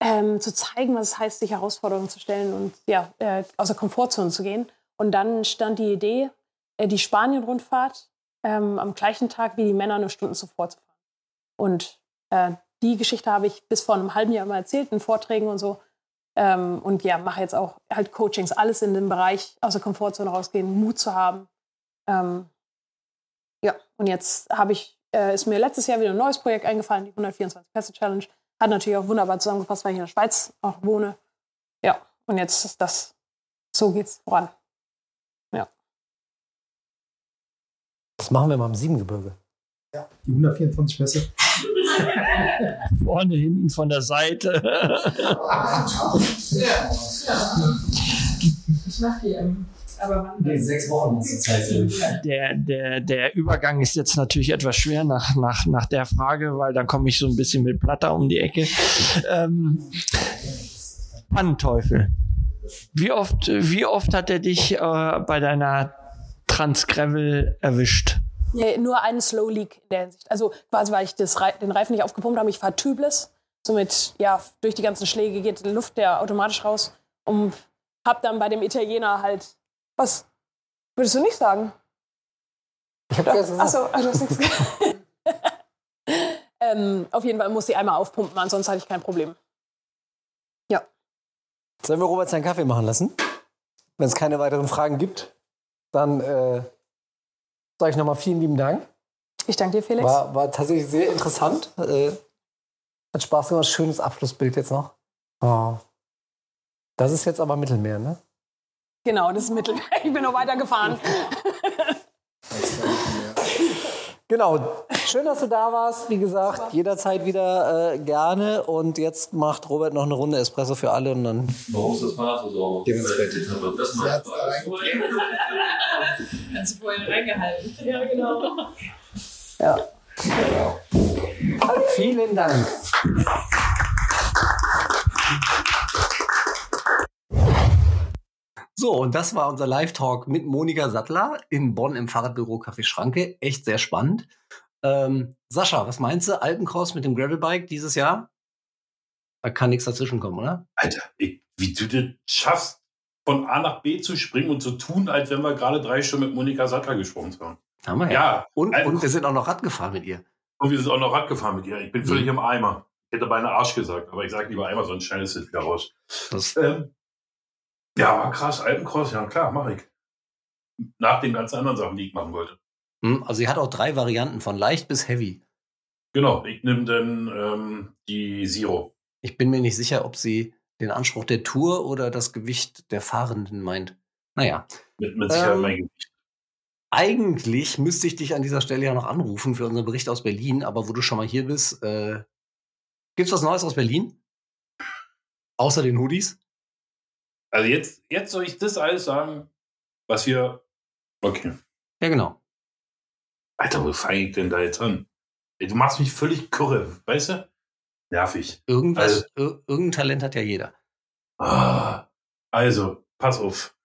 S4: ähm, zu zeigen, was es heißt, sich Herausforderungen zu stellen und ja, äh, aus der Komfortzone zu gehen. Und dann stand die Idee, äh, die Spanien-Rundfahrt ähm, am gleichen Tag wie die Männer eine Stunde zuvor zu fahren. Und äh, die Geschichte habe ich bis vor einem halben Jahr mal erzählt, in Vorträgen und so. Ähm, und ja, mache jetzt auch halt Coachings, alles in dem Bereich aus der Komfortzone rausgehen, Mut zu haben. Ähm, ja, und jetzt habe ich, äh, ist mir letztes Jahr wieder ein neues Projekt eingefallen, die 124 Pässe Challenge. Hat natürlich auch wunderbar zusammengepasst, weil ich in der Schweiz auch wohne. Ja, und jetzt ist das, so geht's voran. Ja.
S2: Das machen wir mal im Siebengebirge.
S9: Ja, die 124 Pässe.
S7: Vorne, hinten, von der Seite.
S5: Ich mach die, ähm, aber wann?
S2: Nee, sechs Wochen hast du Zeit.
S7: Der, der, der Übergang ist jetzt natürlich etwas schwer nach, nach, nach der Frage, weil dann komme ich so ein bisschen mit Platter um die Ecke. Ähm, Pannenteufel. Wie oft, wie oft hat er dich äh, bei deiner Transgravel erwischt?
S4: Nee, nur einen Slow Leak in der Hinsicht. Also quasi, weil ich das, Rei- den Reifen nicht aufgepumpt habe. Ich fahre tubeless. Somit, ja, durch die ganzen Schläge geht die Luft ja automatisch raus. Und hab dann bei dem Italiener halt. Was? Würdest du nicht sagen?
S2: Ich habe das gesagt.
S4: Achso, du hast nichts gesagt. ähm, Auf jeden Fall muss ich einmal aufpumpen, ansonsten hatte ich kein Problem. Ja.
S2: Sollen wir Robert seinen Kaffee machen lassen? Wenn es keine weiteren Fragen gibt, dann äh, sage ich nochmal vielen lieben Dank.
S4: Ich danke dir, Felix.
S2: War, war tatsächlich sehr interessant. Äh, hat Spaß gemacht. Schönes Abschlussbild jetzt noch. Oh. Das ist jetzt aber Mittelmeer, ne?
S4: Genau, das ist Mittel. Ich bin noch weitergefahren.
S2: Genau. Schön, dass du da warst. Wie gesagt, jederzeit wieder äh, gerne. Und jetzt macht Robert noch eine Runde Espresso für alle und dann
S1: Warum ist das Fahrrad so sauber?
S2: Bett.
S1: Das
S8: Sie da
S5: Hast du vorhin reingehalten? Ja, genau.
S2: Ja. Vielen Dank. So, und das war unser Live-Talk mit Monika Sattler in Bonn im Fahrradbüro Café Schranke. Echt sehr spannend. Ähm, Sascha, was meinst du? Alpencross mit dem Gravelbike dieses Jahr? Da kann nichts dazwischen kommen, oder?
S3: Alter, ich, wie du das schaffst, von A nach B zu springen und zu tun, als wenn wir gerade drei Stunden mit Monika Sattler gesprochen haben.
S2: Haben wir
S3: Ja,
S2: Und,
S3: Alpen-
S2: und wir sind auch noch Rad gefahren mit ihr.
S3: Und wir sind auch noch Rad gefahren mit ihr. Ich bin völlig
S2: Mhm.
S3: im Eimer. Ich hätte beinahe Arsch gesagt, aber ich sage lieber Eimer, sonst schneidet es wieder raus.
S2: Das,
S3: Ähm, ja, war krass. Alpencross, ja klar, mache ich. Nach den ganzen anderen Sachen, die ich machen wollte.
S2: hm, also sie hat auch drei Varianten von leicht bis heavy.
S3: Genau, ich nehme dann ähm, die Zero.
S2: Ich bin mir nicht sicher, ob sie den Anspruch der Tour oder das Gewicht der Fahrenden meint. Naja,
S3: Mit, mit Sicherheit
S2: Ähm,
S3: mein Gewicht.
S2: eigentlich müsste ich dich an dieser Stelle ja noch anrufen für unseren Bericht aus Berlin, aber wo du schon mal hier bist, äh, gibt's was Neues aus Berlin? Außer den Hoodies?
S3: Also jetzt, jetzt soll ich das alles sagen, was wir. Okay.
S2: Ja, genau.
S3: Alter, wo fange ich denn da jetzt an? Ey, du machst mich völlig kurre, weißt du? Nervig.
S2: Irgendwas,
S3: Also-
S2: ir irgendein Talent hat ja jeder.
S3: Ah, also, pass auf.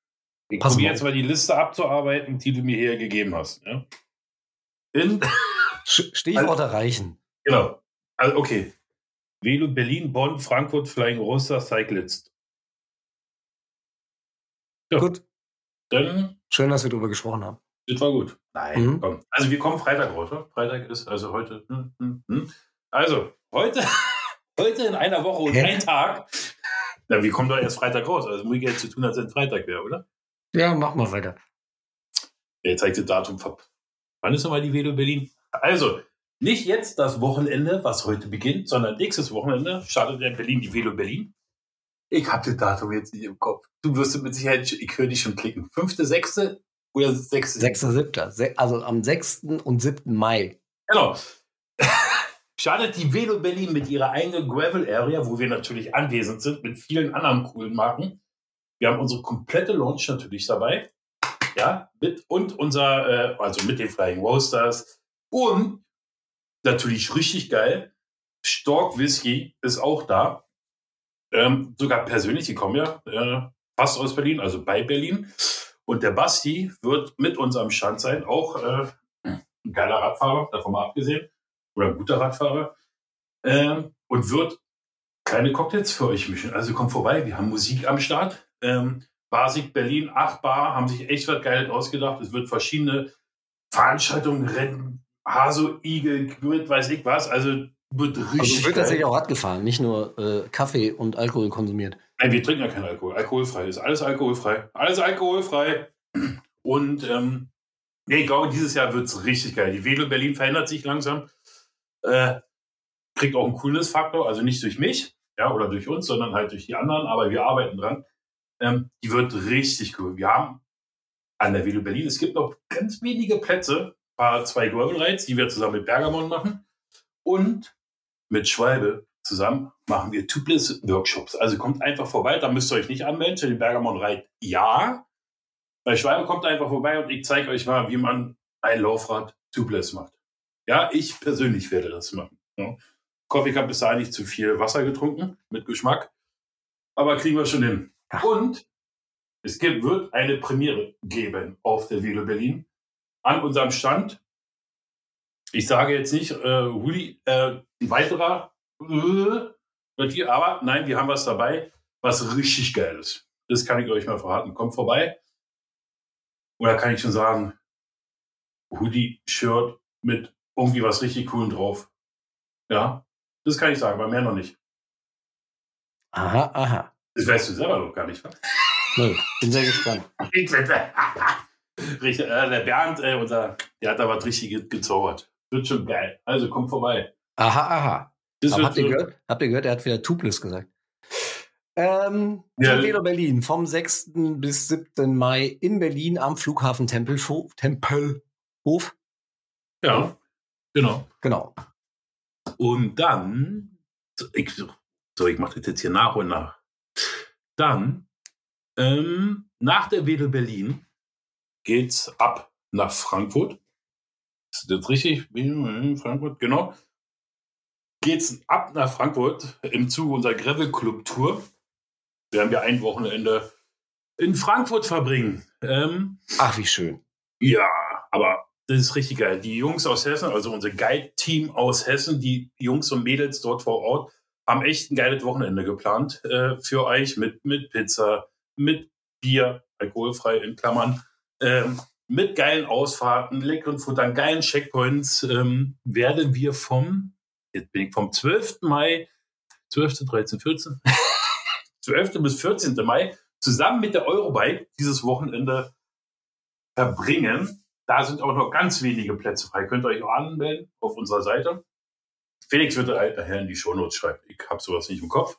S3: Ich probiere jetzt mal die Liste abzuarbeiten, die du mir hier gegeben hast. Ja? In,
S2: Sch Stichworte reichen.
S3: genau. Also, okay. Velo Berlin, Bonn, Frankfurt, Flying Roster, Cyclist. Ja.
S2: Gut.
S3: Dann,
S2: Schön, dass wir darüber gesprochen haben.
S3: das war gut. Nein,
S2: Mhm.
S3: komm. Also, wir kommen Freitag raus. oder? Freitag ist also heute. Hm, hm, hm. Also, heute, heute in einer Woche und
S2: Hä?
S3: ein Tag. Na, wir kommen doch erst Freitag raus. Also, muss ich jetzt zu tun, als wenn Freitag wäre, oder?
S2: Ja, mach mal weiter.
S3: Er zeigt das Datum. Wann ist nochmal die Velo Berlin? Also, nicht jetzt das Wochenende, was heute beginnt, sondern nächstes Wochenende startet in Berlin die Velo Berlin. Ich habe das Datum jetzt nicht im Kopf. Du wirst mit Sicherheit, ich höre dich schon klicken. Fünfte, sechste oder sechste?
S2: 6.7. Se also am 6. und 7. Mai.
S3: Genau. Startet die Velo Berlin mit ihrer eigenen Gravel Area, wo wir natürlich anwesend sind, mit vielen anderen coolen Marken. Wir haben unsere komplette Launch natürlich dabei. Ja, mit und unser, äh, also mit den Flying Roasters. Und natürlich richtig geil. Stork Whisky ist auch da. Ähm, sogar persönlich, die kommen ja äh, fast aus Berlin, also bei Berlin. Und der Basti wird mit uns am Stand sein, auch äh, ein geiler Radfahrer, davon mal abgesehen, oder ein guter Radfahrer, ähm, und wird kleine Cocktails für euch mischen. Also kommt vorbei, wir haben Musik am Start. Ähm, Basic Berlin, 8 Bar, haben sich echt was Geiles ausgedacht. Es wird verschiedene Veranstaltungen, Rennen, Haso, Igel, Grid, weiß ich was. Also wird richtig
S2: Also wird tatsächlich auch Rad gefahren, nicht nur äh, Kaffee und Alkohol konsumiert.
S3: Nein, wir trinken ja keinen Alkohol. Alkoholfrei ist alles alkoholfrei. Alles alkoholfrei. Und ähm, nee, ich glaube, dieses Jahr wird es richtig geil. Die Velo Berlin verändert sich langsam. Äh, kriegt auch einen Coolness-Faktor, also nicht durch mich ja, oder durch uns, sondern halt durch die anderen, aber wir arbeiten dran. Ähm, die wird richtig cool. Wir haben an der Velo Berlin, es gibt noch ganz wenige Plätze, paar zwei Gravel Rides, die wir zusammen mit Bergamon machen. Und mit Schwalbe zusammen machen wir Tubeless Workshops. Also kommt einfach vorbei, da müsst ihr euch nicht anmelden. Für den Bergamon Reit ja. Bei Schwalbe kommt einfach vorbei und ich zeige euch mal, wie man ein Laufrad Tubeless macht. Ja, ich persönlich werde das machen. Ja. Ich hoffe, ich habe bis dahin nicht zu viel Wasser getrunken mit Geschmack. Aber kriegen wir schon hin. Und es gibt, wird eine Premiere geben auf der Velo Berlin an unserem Stand. Ich sage jetzt nicht, äh, Rudi, äh, ein weiterer, äh, aber nein, wir haben was dabei, was richtig geil ist. Das kann ich euch mal verraten. Kommt vorbei. Oder kann ich schon sagen, Hoodie-Shirt mit irgendwie was richtig coolen drauf. Ja, das kann ich sagen, aber mehr noch nicht.
S2: Aha, aha.
S3: Das weißt du selber noch gar nicht, was?
S2: Nö, bin sehr gespannt.
S3: Richtig, äh, der Bernd, äh, unser, der hat da was richtig ge- gezaubert. Wird schon geil. Also kommt vorbei.
S2: Aha, aha. Habt, ihr gehört? habt ihr gehört, er hat wieder Tubeless gesagt. Ähm,
S3: Ja.
S2: Velo Berlin vom 6. bis 7. Mai in Berlin am Flughafen Tempelhof. Tempelhof.
S3: Ja, genau.
S2: Genau.
S3: Und dann, ich, so, ich mache das jetzt hier nach und nach. Dann, ähm, nach der Wedel Berlin geht's ab nach Frankfurt. Ist das richtig? Frankfurt, genau. Geht's ab nach Frankfurt im Zuge unserer Gravel Club Tour. Werden wir ein Wochenende in Frankfurt verbringen. Ähm,
S2: Ach, wie schön.
S3: ja, aber das ist richtig geil. Die Jungs aus Hessen, also unser Guide-Team aus Hessen, die Jungs und Mädels dort vor Ort, haben echt ein geiles Wochenende geplant äh, für euch mit, mit Pizza, mit Bier, alkoholfrei in Klammern, ähm, mit geilen Ausfahrten, leckeren Futtern, geilen Checkpoints, ähm, werden wir vom, jetzt bin ich vom 12. Mai, 12., 13., 14., 12. bis 14. Mai zusammen mit der Eurobike dieses Wochenende verbringen. Da sind auch noch ganz wenige Plätze frei. Könnt ihr euch auch anmelden auf unserer Seite. Felix wird daher in die Shownotes schreiben. Ich habe sowas nicht im Kopf.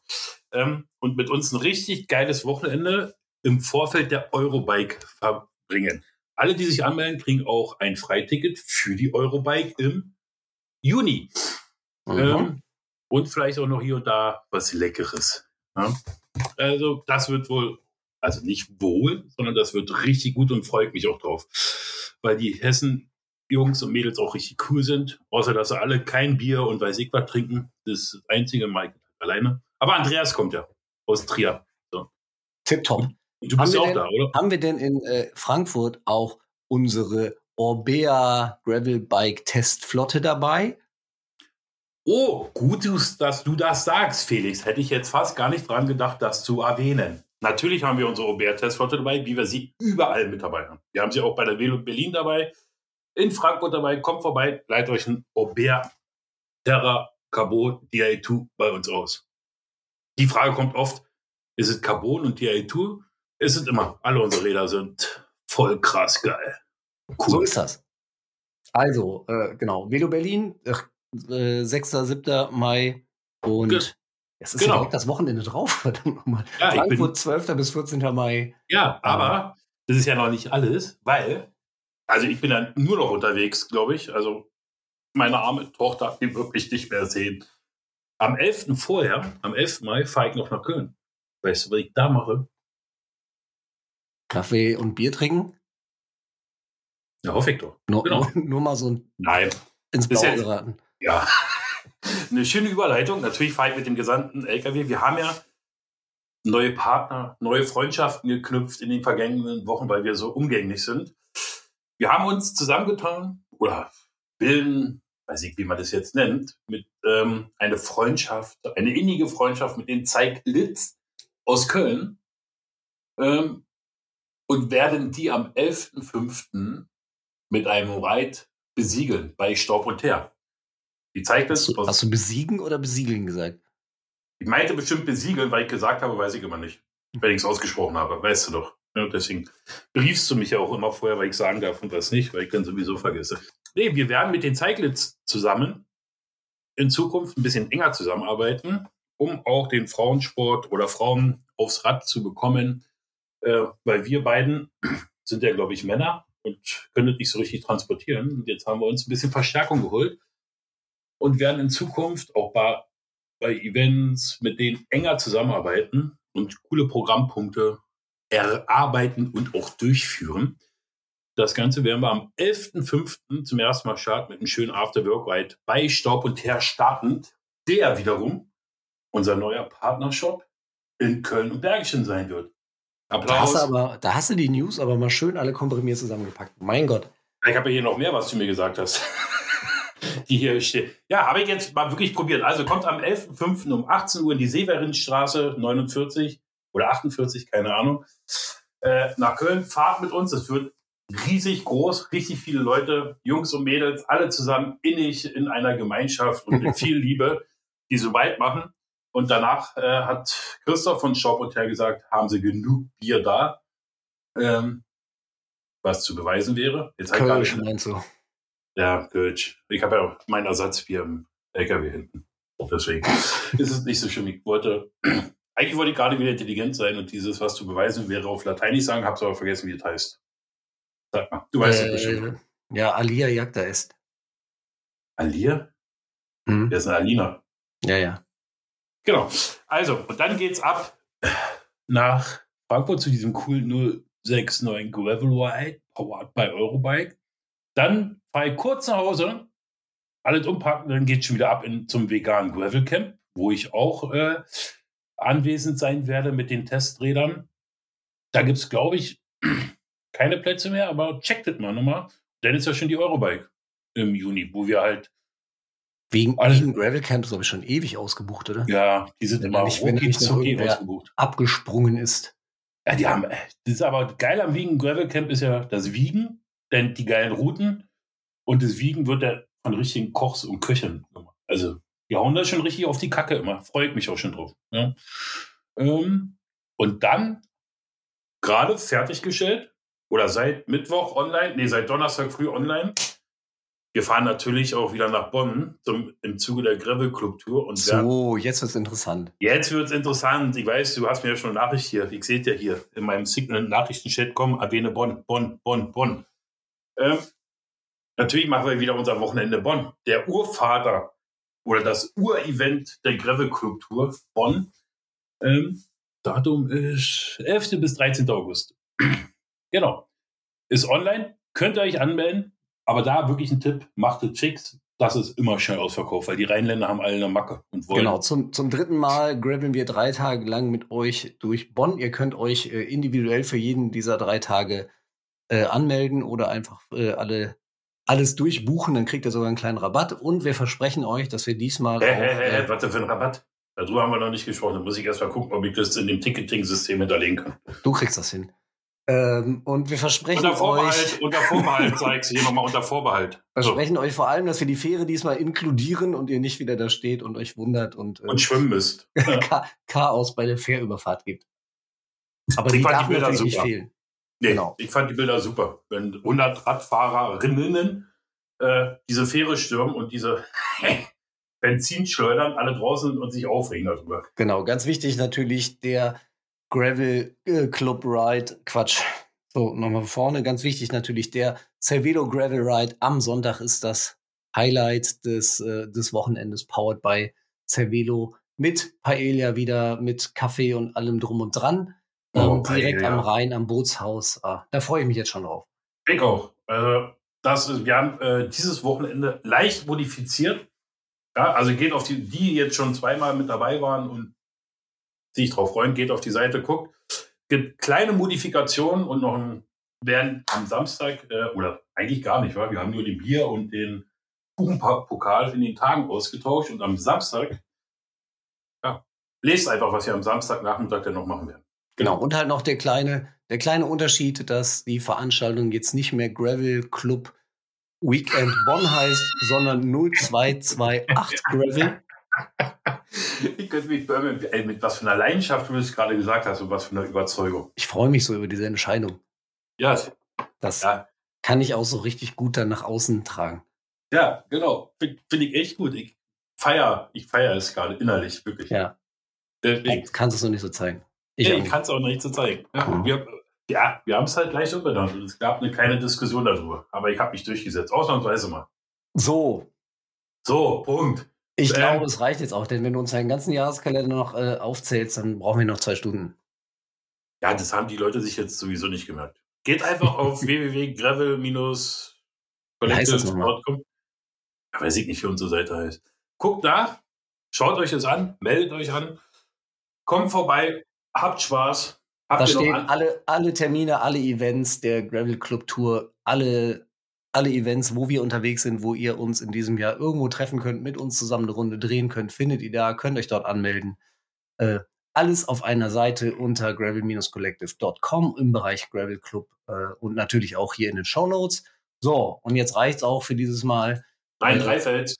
S3: Ähm, und mit uns ein richtig geiles Wochenende im Vorfeld der Eurobike verbringen. Alle, die sich anmelden, kriegen auch ein Freiticket für die Eurobike im Juni.
S2: Mhm.
S3: Ähm, und vielleicht auch noch hier und da was Leckeres. Ja? Also das wird wohl, also nicht wohl, sondern das wird richtig gut und freut mich auch drauf. Weil die Hessen-Jungs und Mädels auch richtig cool sind. Außer, dass sie alle kein Bier und weiß ich was trinken. Das ist das einzige Mike alleine. Aber Andreas kommt ja aus Trier. So.
S2: Tipptopp.
S3: Und du bist ja auch
S2: denn,
S3: da, oder?
S2: Haben wir denn in äh, Frankfurt auch unsere Orbea Gravel Bike Testflotte dabei?
S3: Oh, gut, dass du das sagst, Felix. Hätte ich jetzt fast gar nicht dran gedacht, das zu erwähnen. Natürlich haben wir unsere Aubert-Testflotte dabei, wie wir sie überall mit dabei haben. Wir haben sie auch bei der Velo Berlin dabei, in Frankfurt dabei. Kommt vorbei, leitet euch ein Aubert Terra Carbon DI2 bei uns aus. Die Frage kommt oft, ist es Carbon und DI2? Ist es immer. Alle unsere Räder sind voll krass geil.
S2: So ist das. Also, äh, genau, Velo Berlin, äh, 6. 7. Mai und
S3: Ge-
S2: es ist
S3: genau.
S2: ja direkt das Wochenende drauf, verdammt nochmal.
S3: Ja, ich bin,
S2: Frankfurt 12. bis 14. Mai.
S3: Ja, aber das ist ja noch nicht alles, weil, also ich bin dann nur noch unterwegs, glaube ich. Also meine arme Tochter, die wirklich nicht mehr sehen. Am 11. vorher, am 11. Mai, fahre ich noch nach Köln. Weißt du, was ich da mache?
S2: Kaffee und Bier trinken?
S3: Ja, hoffe ich doch.
S2: Nur,
S3: Genau.
S2: nur, nur mal so ein-
S3: Nein.
S2: ins Blaue geraten.
S3: Ja. Eine schöne Überleitung. Natürlich fahre ich mit dem gesamten LKW. Wir haben ja neue Partner, neue Freundschaften geknüpft in den vergangenen Wochen, weil wir so umgänglich sind. Wir haben uns zusammengetan oder bilden weiß ich, wie man das jetzt nennt, mit ähm, eine Freundschaft, eine innige Freundschaft mit den Zeiglitz aus Köln ähm, und werden die am 11.05. mit einem Ride besiegeln bei Staub und Teer. Die Zeiglitz.
S2: Hast du, hast du besiegen oder besiegeln gesagt?
S3: Ich meinte bestimmt besiegeln, weil ich gesagt habe, weiß ich immer nicht. Wenn ich es ausgesprochen habe, weißt du doch. Ja, deswegen briefst du mich ja auch immer vorher, weil ich sagen darf und was nicht, weil ich dann sowieso vergesse. Nee, wir werden mit den Zeiglitz zusammen in Zukunft ein bisschen enger zusammenarbeiten, um auch den Frauensport oder Frauen aufs Rad zu bekommen, äh, weil wir beiden sind ja, glaube ich, Männer und können das nicht so richtig transportieren. Und jetzt haben wir uns ein bisschen Verstärkung geholt und werden in Zukunft auch bei, bei Events mit denen enger zusammenarbeiten und coole Programmpunkte erarbeiten und auch durchführen. Das Ganze werden wir am 11.05. zum ersten Mal starten mit einem schönen After-Work-Ride bei Staub und Teer startend, der wiederum unser neuer Partnershop in Köln und Bergischen sein wird.
S2: Da hast, du aber, da hast du die News aber mal schön alle komprimiert zusammengepackt. Mein Gott.
S3: Ich habe ja hier noch mehr, was du mir gesagt hast. die hier steht. Ja, habe ich jetzt mal wirklich probiert. Also kommt am 11.05. um 18 Uhr in die Severinstraße 49 oder 48, keine Ahnung, äh, nach Köln. Fahrt mit uns. Es wird riesig groß, richtig viele Leute, Jungs und Mädels, alle zusammen innig in einer Gemeinschaft und mit viel Liebe, die so weit machen. Und danach äh, hat Christoph von Shop Hotel gesagt, haben sie genug Bier da, ähm, was zu beweisen wäre.
S2: Jetzt Kölsch meinst du?
S3: Ja, Kölsch. Ich habe ja mein Ersatzbier im LKW hinten. Deswegen ist es nicht so schlimm. Ich wollte, eigentlich wollte ich gerade wieder intelligent sein und dieses, was zu beweisen wäre, auf Lateinisch sagen, hab's aber vergessen, wie es heißt. Sag mal, du weißt äh, es bestimmt.
S2: Ja, Alia Jagda ist.
S3: Alia? Hm. Der ist eine Alina.
S2: Ja, ja.
S3: Genau. Also, und dann geht's ab nach Frankfurt zu diesem coolen 069 Gravel Ride, powered by Eurobike. Dann fahre ich kurz nach Hause, alles umpacken, dann geht's schon wieder ab in, zum veganen Gravel Camp, wo ich auch äh, anwesend sein werde mit den Testrädern. Da gibt's, glaube ich, keine Plätze mehr, aber checkt das mal nochmal. Dann ist ja schon die Eurobike im Juni, wo wir halt
S2: Wegen, wegen Gravel Camps, glaube ich, schon ewig ausgebucht, oder?
S3: Ja, die sind wenn immer nicht, wenn nicht
S2: ausgebucht. abgesprungen ist.
S3: Ja, die haben, das ist aber geil am Wiegen Gravel Camp ist ja das Wiegen, denn die geilen Routen und das Wiegen wird ja von richtigen Kochs und Köchen gemacht. Also, die hauen da schon richtig auf die Kacke immer. Freue ich mich auch schon drauf. Ja. Ähm, und dann gerade fertiggestellt oder seit Mittwoch online, nee, seit Donnerstag früh online wir fahren natürlich auch wieder nach Bonn zum, im Zuge der Gravel Club Tour. Und
S2: so, jetzt wird es interessant.
S3: Jetzt wird es interessant. Ich weiß, du hast mir ja schon eine Nachricht hier. Ich sehe ja hier in meinem Signal-Nachrichten-Chat kommen, erwähne Bonn, Bonn, Bonn, Bonn. Ähm, natürlich machen wir wieder unser Wochenende Bonn. Der Urvater oder das Urevent der Gravel Club Tour Bonn. Ähm, Datum ist 11. bis 13. August. genau. Ist online. Könnt ihr euch anmelden aber da wirklich ein Tipp, macht es fix. Das ist immer schnell ausverkauft, weil die Rheinländer haben alle eine Macke und wollen.
S2: Genau, zum, zum dritten Mal graveln wir drei Tage lang mit euch durch Bonn. Ihr könnt euch äh, individuell für jeden dieser drei Tage äh, anmelden oder einfach äh, alle alles durchbuchen, dann kriegt ihr sogar einen kleinen Rabatt. Und wir versprechen euch, dass wir diesmal.
S3: Hä, hä, hä, äh, warte für einen Rabatt? Darüber haben wir noch nicht gesprochen. Da muss ich erst mal gucken, ob ich das in dem Ticketing-System hinterlegen kann.
S2: Du kriegst das hin. Ähm, und wir versprechen
S3: unter Vorbehalt,
S2: euch.
S3: Unter Vorbehalt, zeig's hier nochmal unter Vorbehalt.
S2: Versprechen so. euch vor allem, dass wir die Fähre diesmal inkludieren und ihr nicht wieder da steht und euch wundert und,
S3: äh, und schwimmen müsst.
S2: Chaos bei der Fährüberfahrt gibt. Aber ich die darf die Bilder natürlich nicht fehlen.
S3: Nee, genau. ich fand die Bilder super. Wenn 100 Radfahrerinnen äh, diese Fähre stürmen und diese Benzin schleudern, alle draußen und sich aufregen darüber.
S2: Genau, ganz wichtig natürlich der Gravel äh, Club Ride, Quatsch. So, nochmal vorne, ganz wichtig natürlich, der Cervelo Gravel Ride am Sonntag ist das Highlight des, äh, des Wochenendes, powered by Cervelo, mit Paella wieder, mit Kaffee und allem drum und dran. Oh, ähm, direkt Paella. am Rhein, am Bootshaus. Ah, da freue ich mich jetzt schon drauf.
S3: Ich auch. Also, das, wir haben äh, dieses Wochenende leicht modifiziert. Ja, also geht auf die, die jetzt schon zweimal mit dabei waren und sich drauf freuen, geht auf die Seite, guckt. Gibt kleine Modifikationen und noch ein, werden am Samstag, äh, oder eigentlich gar nicht, wa? wir haben nur den Bier und den Kuchenpokal in den Tagen ausgetauscht und am Samstag, ja, lest einfach, was wir am Samstagnachmittag dann noch machen werden.
S2: Genau. Und halt noch der kleine, der kleine Unterschied, dass die Veranstaltung jetzt nicht mehr Gravel Club Weekend Bonn heißt, sondern 0228 Gravel.
S3: ich könnte mich Birmingham, ey, mit was für einer Leidenschaft du das gerade gesagt hast und was für einer Überzeugung.
S2: Ich freue mich so über diese Entscheidung.
S3: Ja,
S2: Das
S3: ja,
S2: kann ich auch so richtig gut dann nach außen tragen.
S3: ja genau. Finde find ich echt gut. Ich feier, ich feier es gerade innerlich, wirklich.
S2: Ja.
S3: Deswegen,
S2: Du kannst es noch nicht so zeigen. Ich
S3: ich kann es auch nicht so zeigen. Ja,
S2: Mhm.
S3: wir, ja, wir haben es halt gleich umbenannt und es gab eine kleine Diskussion darüber. Aber ich habe mich durchgesetzt, ausnahmsweise mal.
S2: So,
S3: So, Punkt.
S2: ich
S3: Ähm.
S2: glaube, es reicht jetzt auch, denn wenn du uns deinen ganzen Jahreskalender noch äh, aufzählst, dann brauchen wir noch zwei Stunden.
S3: Ja, das haben die Leute sich jetzt sowieso nicht gemerkt. Geht einfach auf www.gravel-collective.com. Ja, weiß ich nicht, wie unsere Seite heißt. Guckt nach, schaut euch das an, meldet euch an, kommt vorbei, habt Spaß. Habt
S2: Da stehen
S3: an
S2: alle, alle Termine, alle Events der Gravel Club Tour, alle, alle Events, wo wir unterwegs sind, wo ihr uns in diesem Jahr irgendwo treffen könnt, mit uns zusammen eine Runde drehen könnt, findet ihr da, könnt euch dort anmelden. Äh, alles auf einer Seite unter gravel-collective.com im Bereich Gravel Club äh, und natürlich auch hier in den Show Notes. So, und jetzt reicht's auch für dieses Mal.
S3: Nein,
S2: Äh,
S3: Dreifeld.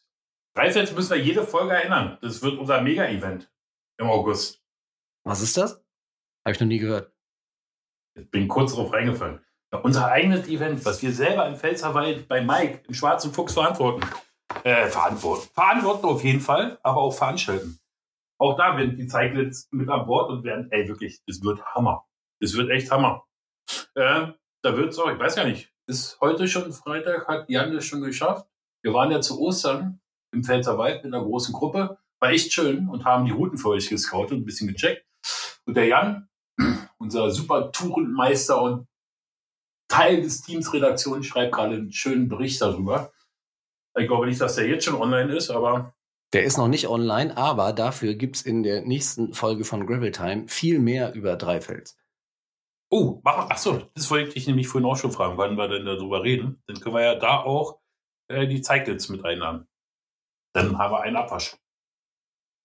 S3: Dreifeld müssen wir jede Folge erinnern. Das wird unser Mega-Event im August.
S2: Was ist das? Habe ich noch nie gehört.
S3: Ich bin kurz darauf reingefallen. Ja, unser eigenes Event, was wir selber im Pfälzerwald bei Mike im Schwarzen Fuchs verantworten. Äh, verantworten. Verantworten auf jeden Fall, aber auch veranstalten. Auch da werden die Zeiglets mit an Bord und werden, ey, wirklich, es wird Hammer. Es wird echt Hammer. Äh, da wird's auch, ich weiß ja nicht, ist heute schon Freitag, hat Jan das schon geschafft. Wir waren ja zu Ostern im Pfälzerwald mit einer großen Gruppe. War echt schön und haben die Routen für euch gescoutet und ein bisschen gecheckt. Und der Jan, unser super Tourenmeister und Teil des Teams Redaktion, schreibt gerade einen schönen Bericht darüber. Ich glaube nicht, dass der jetzt schon online ist, aber
S2: Der ist noch nicht online, aber dafür gibt's in der nächsten Folge von Gravel Time viel mehr über Dreifels.
S3: Oh, mach, ach so, das wollte ich nämlich vorhin auch schon fragen, wann wir denn darüber reden. Dann können wir ja da auch äh, die Zeiglets mit einladen. Dann haben wir einen Abwasch.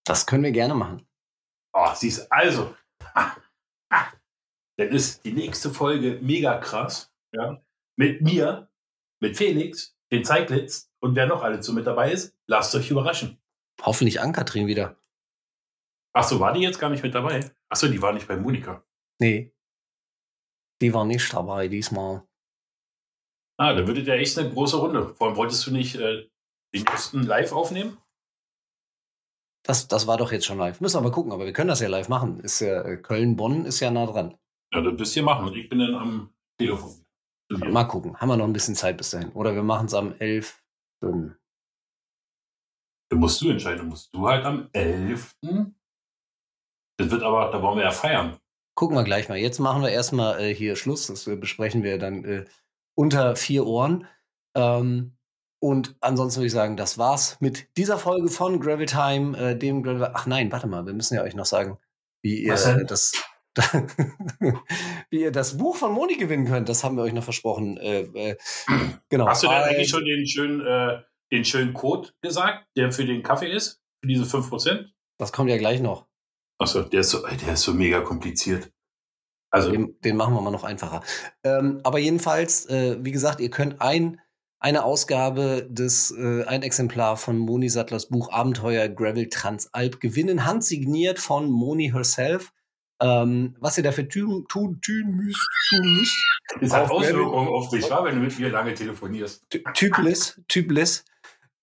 S2: Das können wir gerne machen.
S3: Oh, siehst also. Ah. Dann ist die nächste Folge mega krass. Ja. Mit mir, mit Felix, den Zeiglets und wer noch alles so mit dabei ist, lasst euch überraschen.
S2: Hoffentlich Ann-Kathrin wieder.
S3: Ach so, war die jetzt gar nicht mit dabei? Ach so, die war nicht bei Monika.
S2: Nee. Die war nicht dabei diesmal.
S3: Ah, dann würdet ihr echt eine große Runde. Vor allem wolltest du nicht äh, den ersten live aufnehmen?
S2: Das, das war doch jetzt schon live. Müssen wir mal gucken, aber wir können das ja live machen. Ist ja, äh, Köln-Bonn ist ja nah dran.
S3: Ja, das müsst ihr machen. Ich bin dann am Telefon.
S2: Mal gucken. Haben wir noch ein bisschen Zeit bis dahin. Oder wir machen es am 11.
S3: Dann musst du entscheiden. Musst du halt am 11. Das wird aber, da wollen wir ja feiern.
S2: Gucken wir gleich mal. Jetzt machen wir erstmal äh, hier Schluss. Das äh, besprechen wir dann äh, unter vier Ohren. Ähm, und ansonsten würde ich sagen, das war's mit dieser Folge von Gravel Time, äh, dem Gravel. Ach nein, warte mal, wir müssen ja euch noch sagen, wie ihr das. wie ihr das Buch von Moni gewinnen könnt, das haben wir euch noch versprochen. Äh, äh, genau.
S3: Hast du denn eigentlich
S2: Also,
S3: schon den schönen, äh, den schönen Code gesagt, der für den Kaffee ist? Für diese 5%?
S2: Das kommt ja gleich noch.
S3: Achso, der ist so, der ist so mega kompliziert. Also,
S2: Den, den machen wir mal noch einfacher. Ähm, aber jedenfalls, äh, wie gesagt, ihr könnt ein, eine Ausgabe des, äh, ein Exemplar von Moni Sattlers Buch Abenteuer Gravel Transalp gewinnen, handsigniert von Moni herself. Ähm, was ihr dafür tun, tun, tun müsst, tun müsst.
S3: das hat Auswirkungen auf dich, wenn du mit mir lange telefonierst.
S2: Ty- Typless, Typless.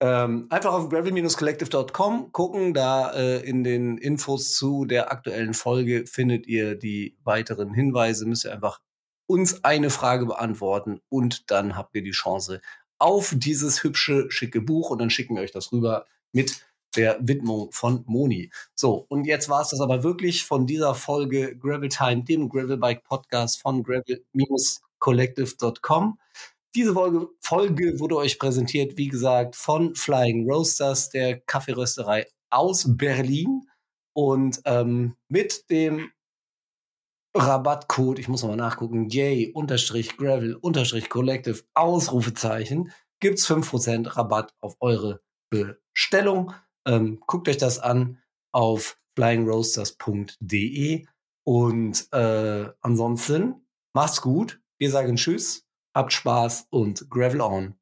S2: Ähm, einfach auf gravel-collective.com gucken, da äh, in den Infos zu der aktuellen Folge findet ihr die weiteren Hinweise, müsst ihr einfach uns eine Frage beantworten und dann habt ihr die Chance auf dieses hübsche, schicke Buch und dann schicken wir euch das rüber mit der Widmung von Moni. So, und jetzt war es das aber wirklich von dieser Folge Gravel Time, dem Gravelbike Podcast von gravel-collective.com. Diese Folge, Folge wurde euch präsentiert, wie gesagt, von Flying Roasters, der Kaffeerösterei aus Berlin. Und ähm, mit dem Rabattcode, ich muss nochmal nachgucken, yay, unterstrich gravel, unterstrich collective, Ausrufezeichen, gibt's 5% Rabatt auf eure Bestellung. Ähm, guckt euch das an auf flyingroasters.de und äh, ansonsten macht's gut. Wir sagen Tschüss, habt Spaß und Gravel on.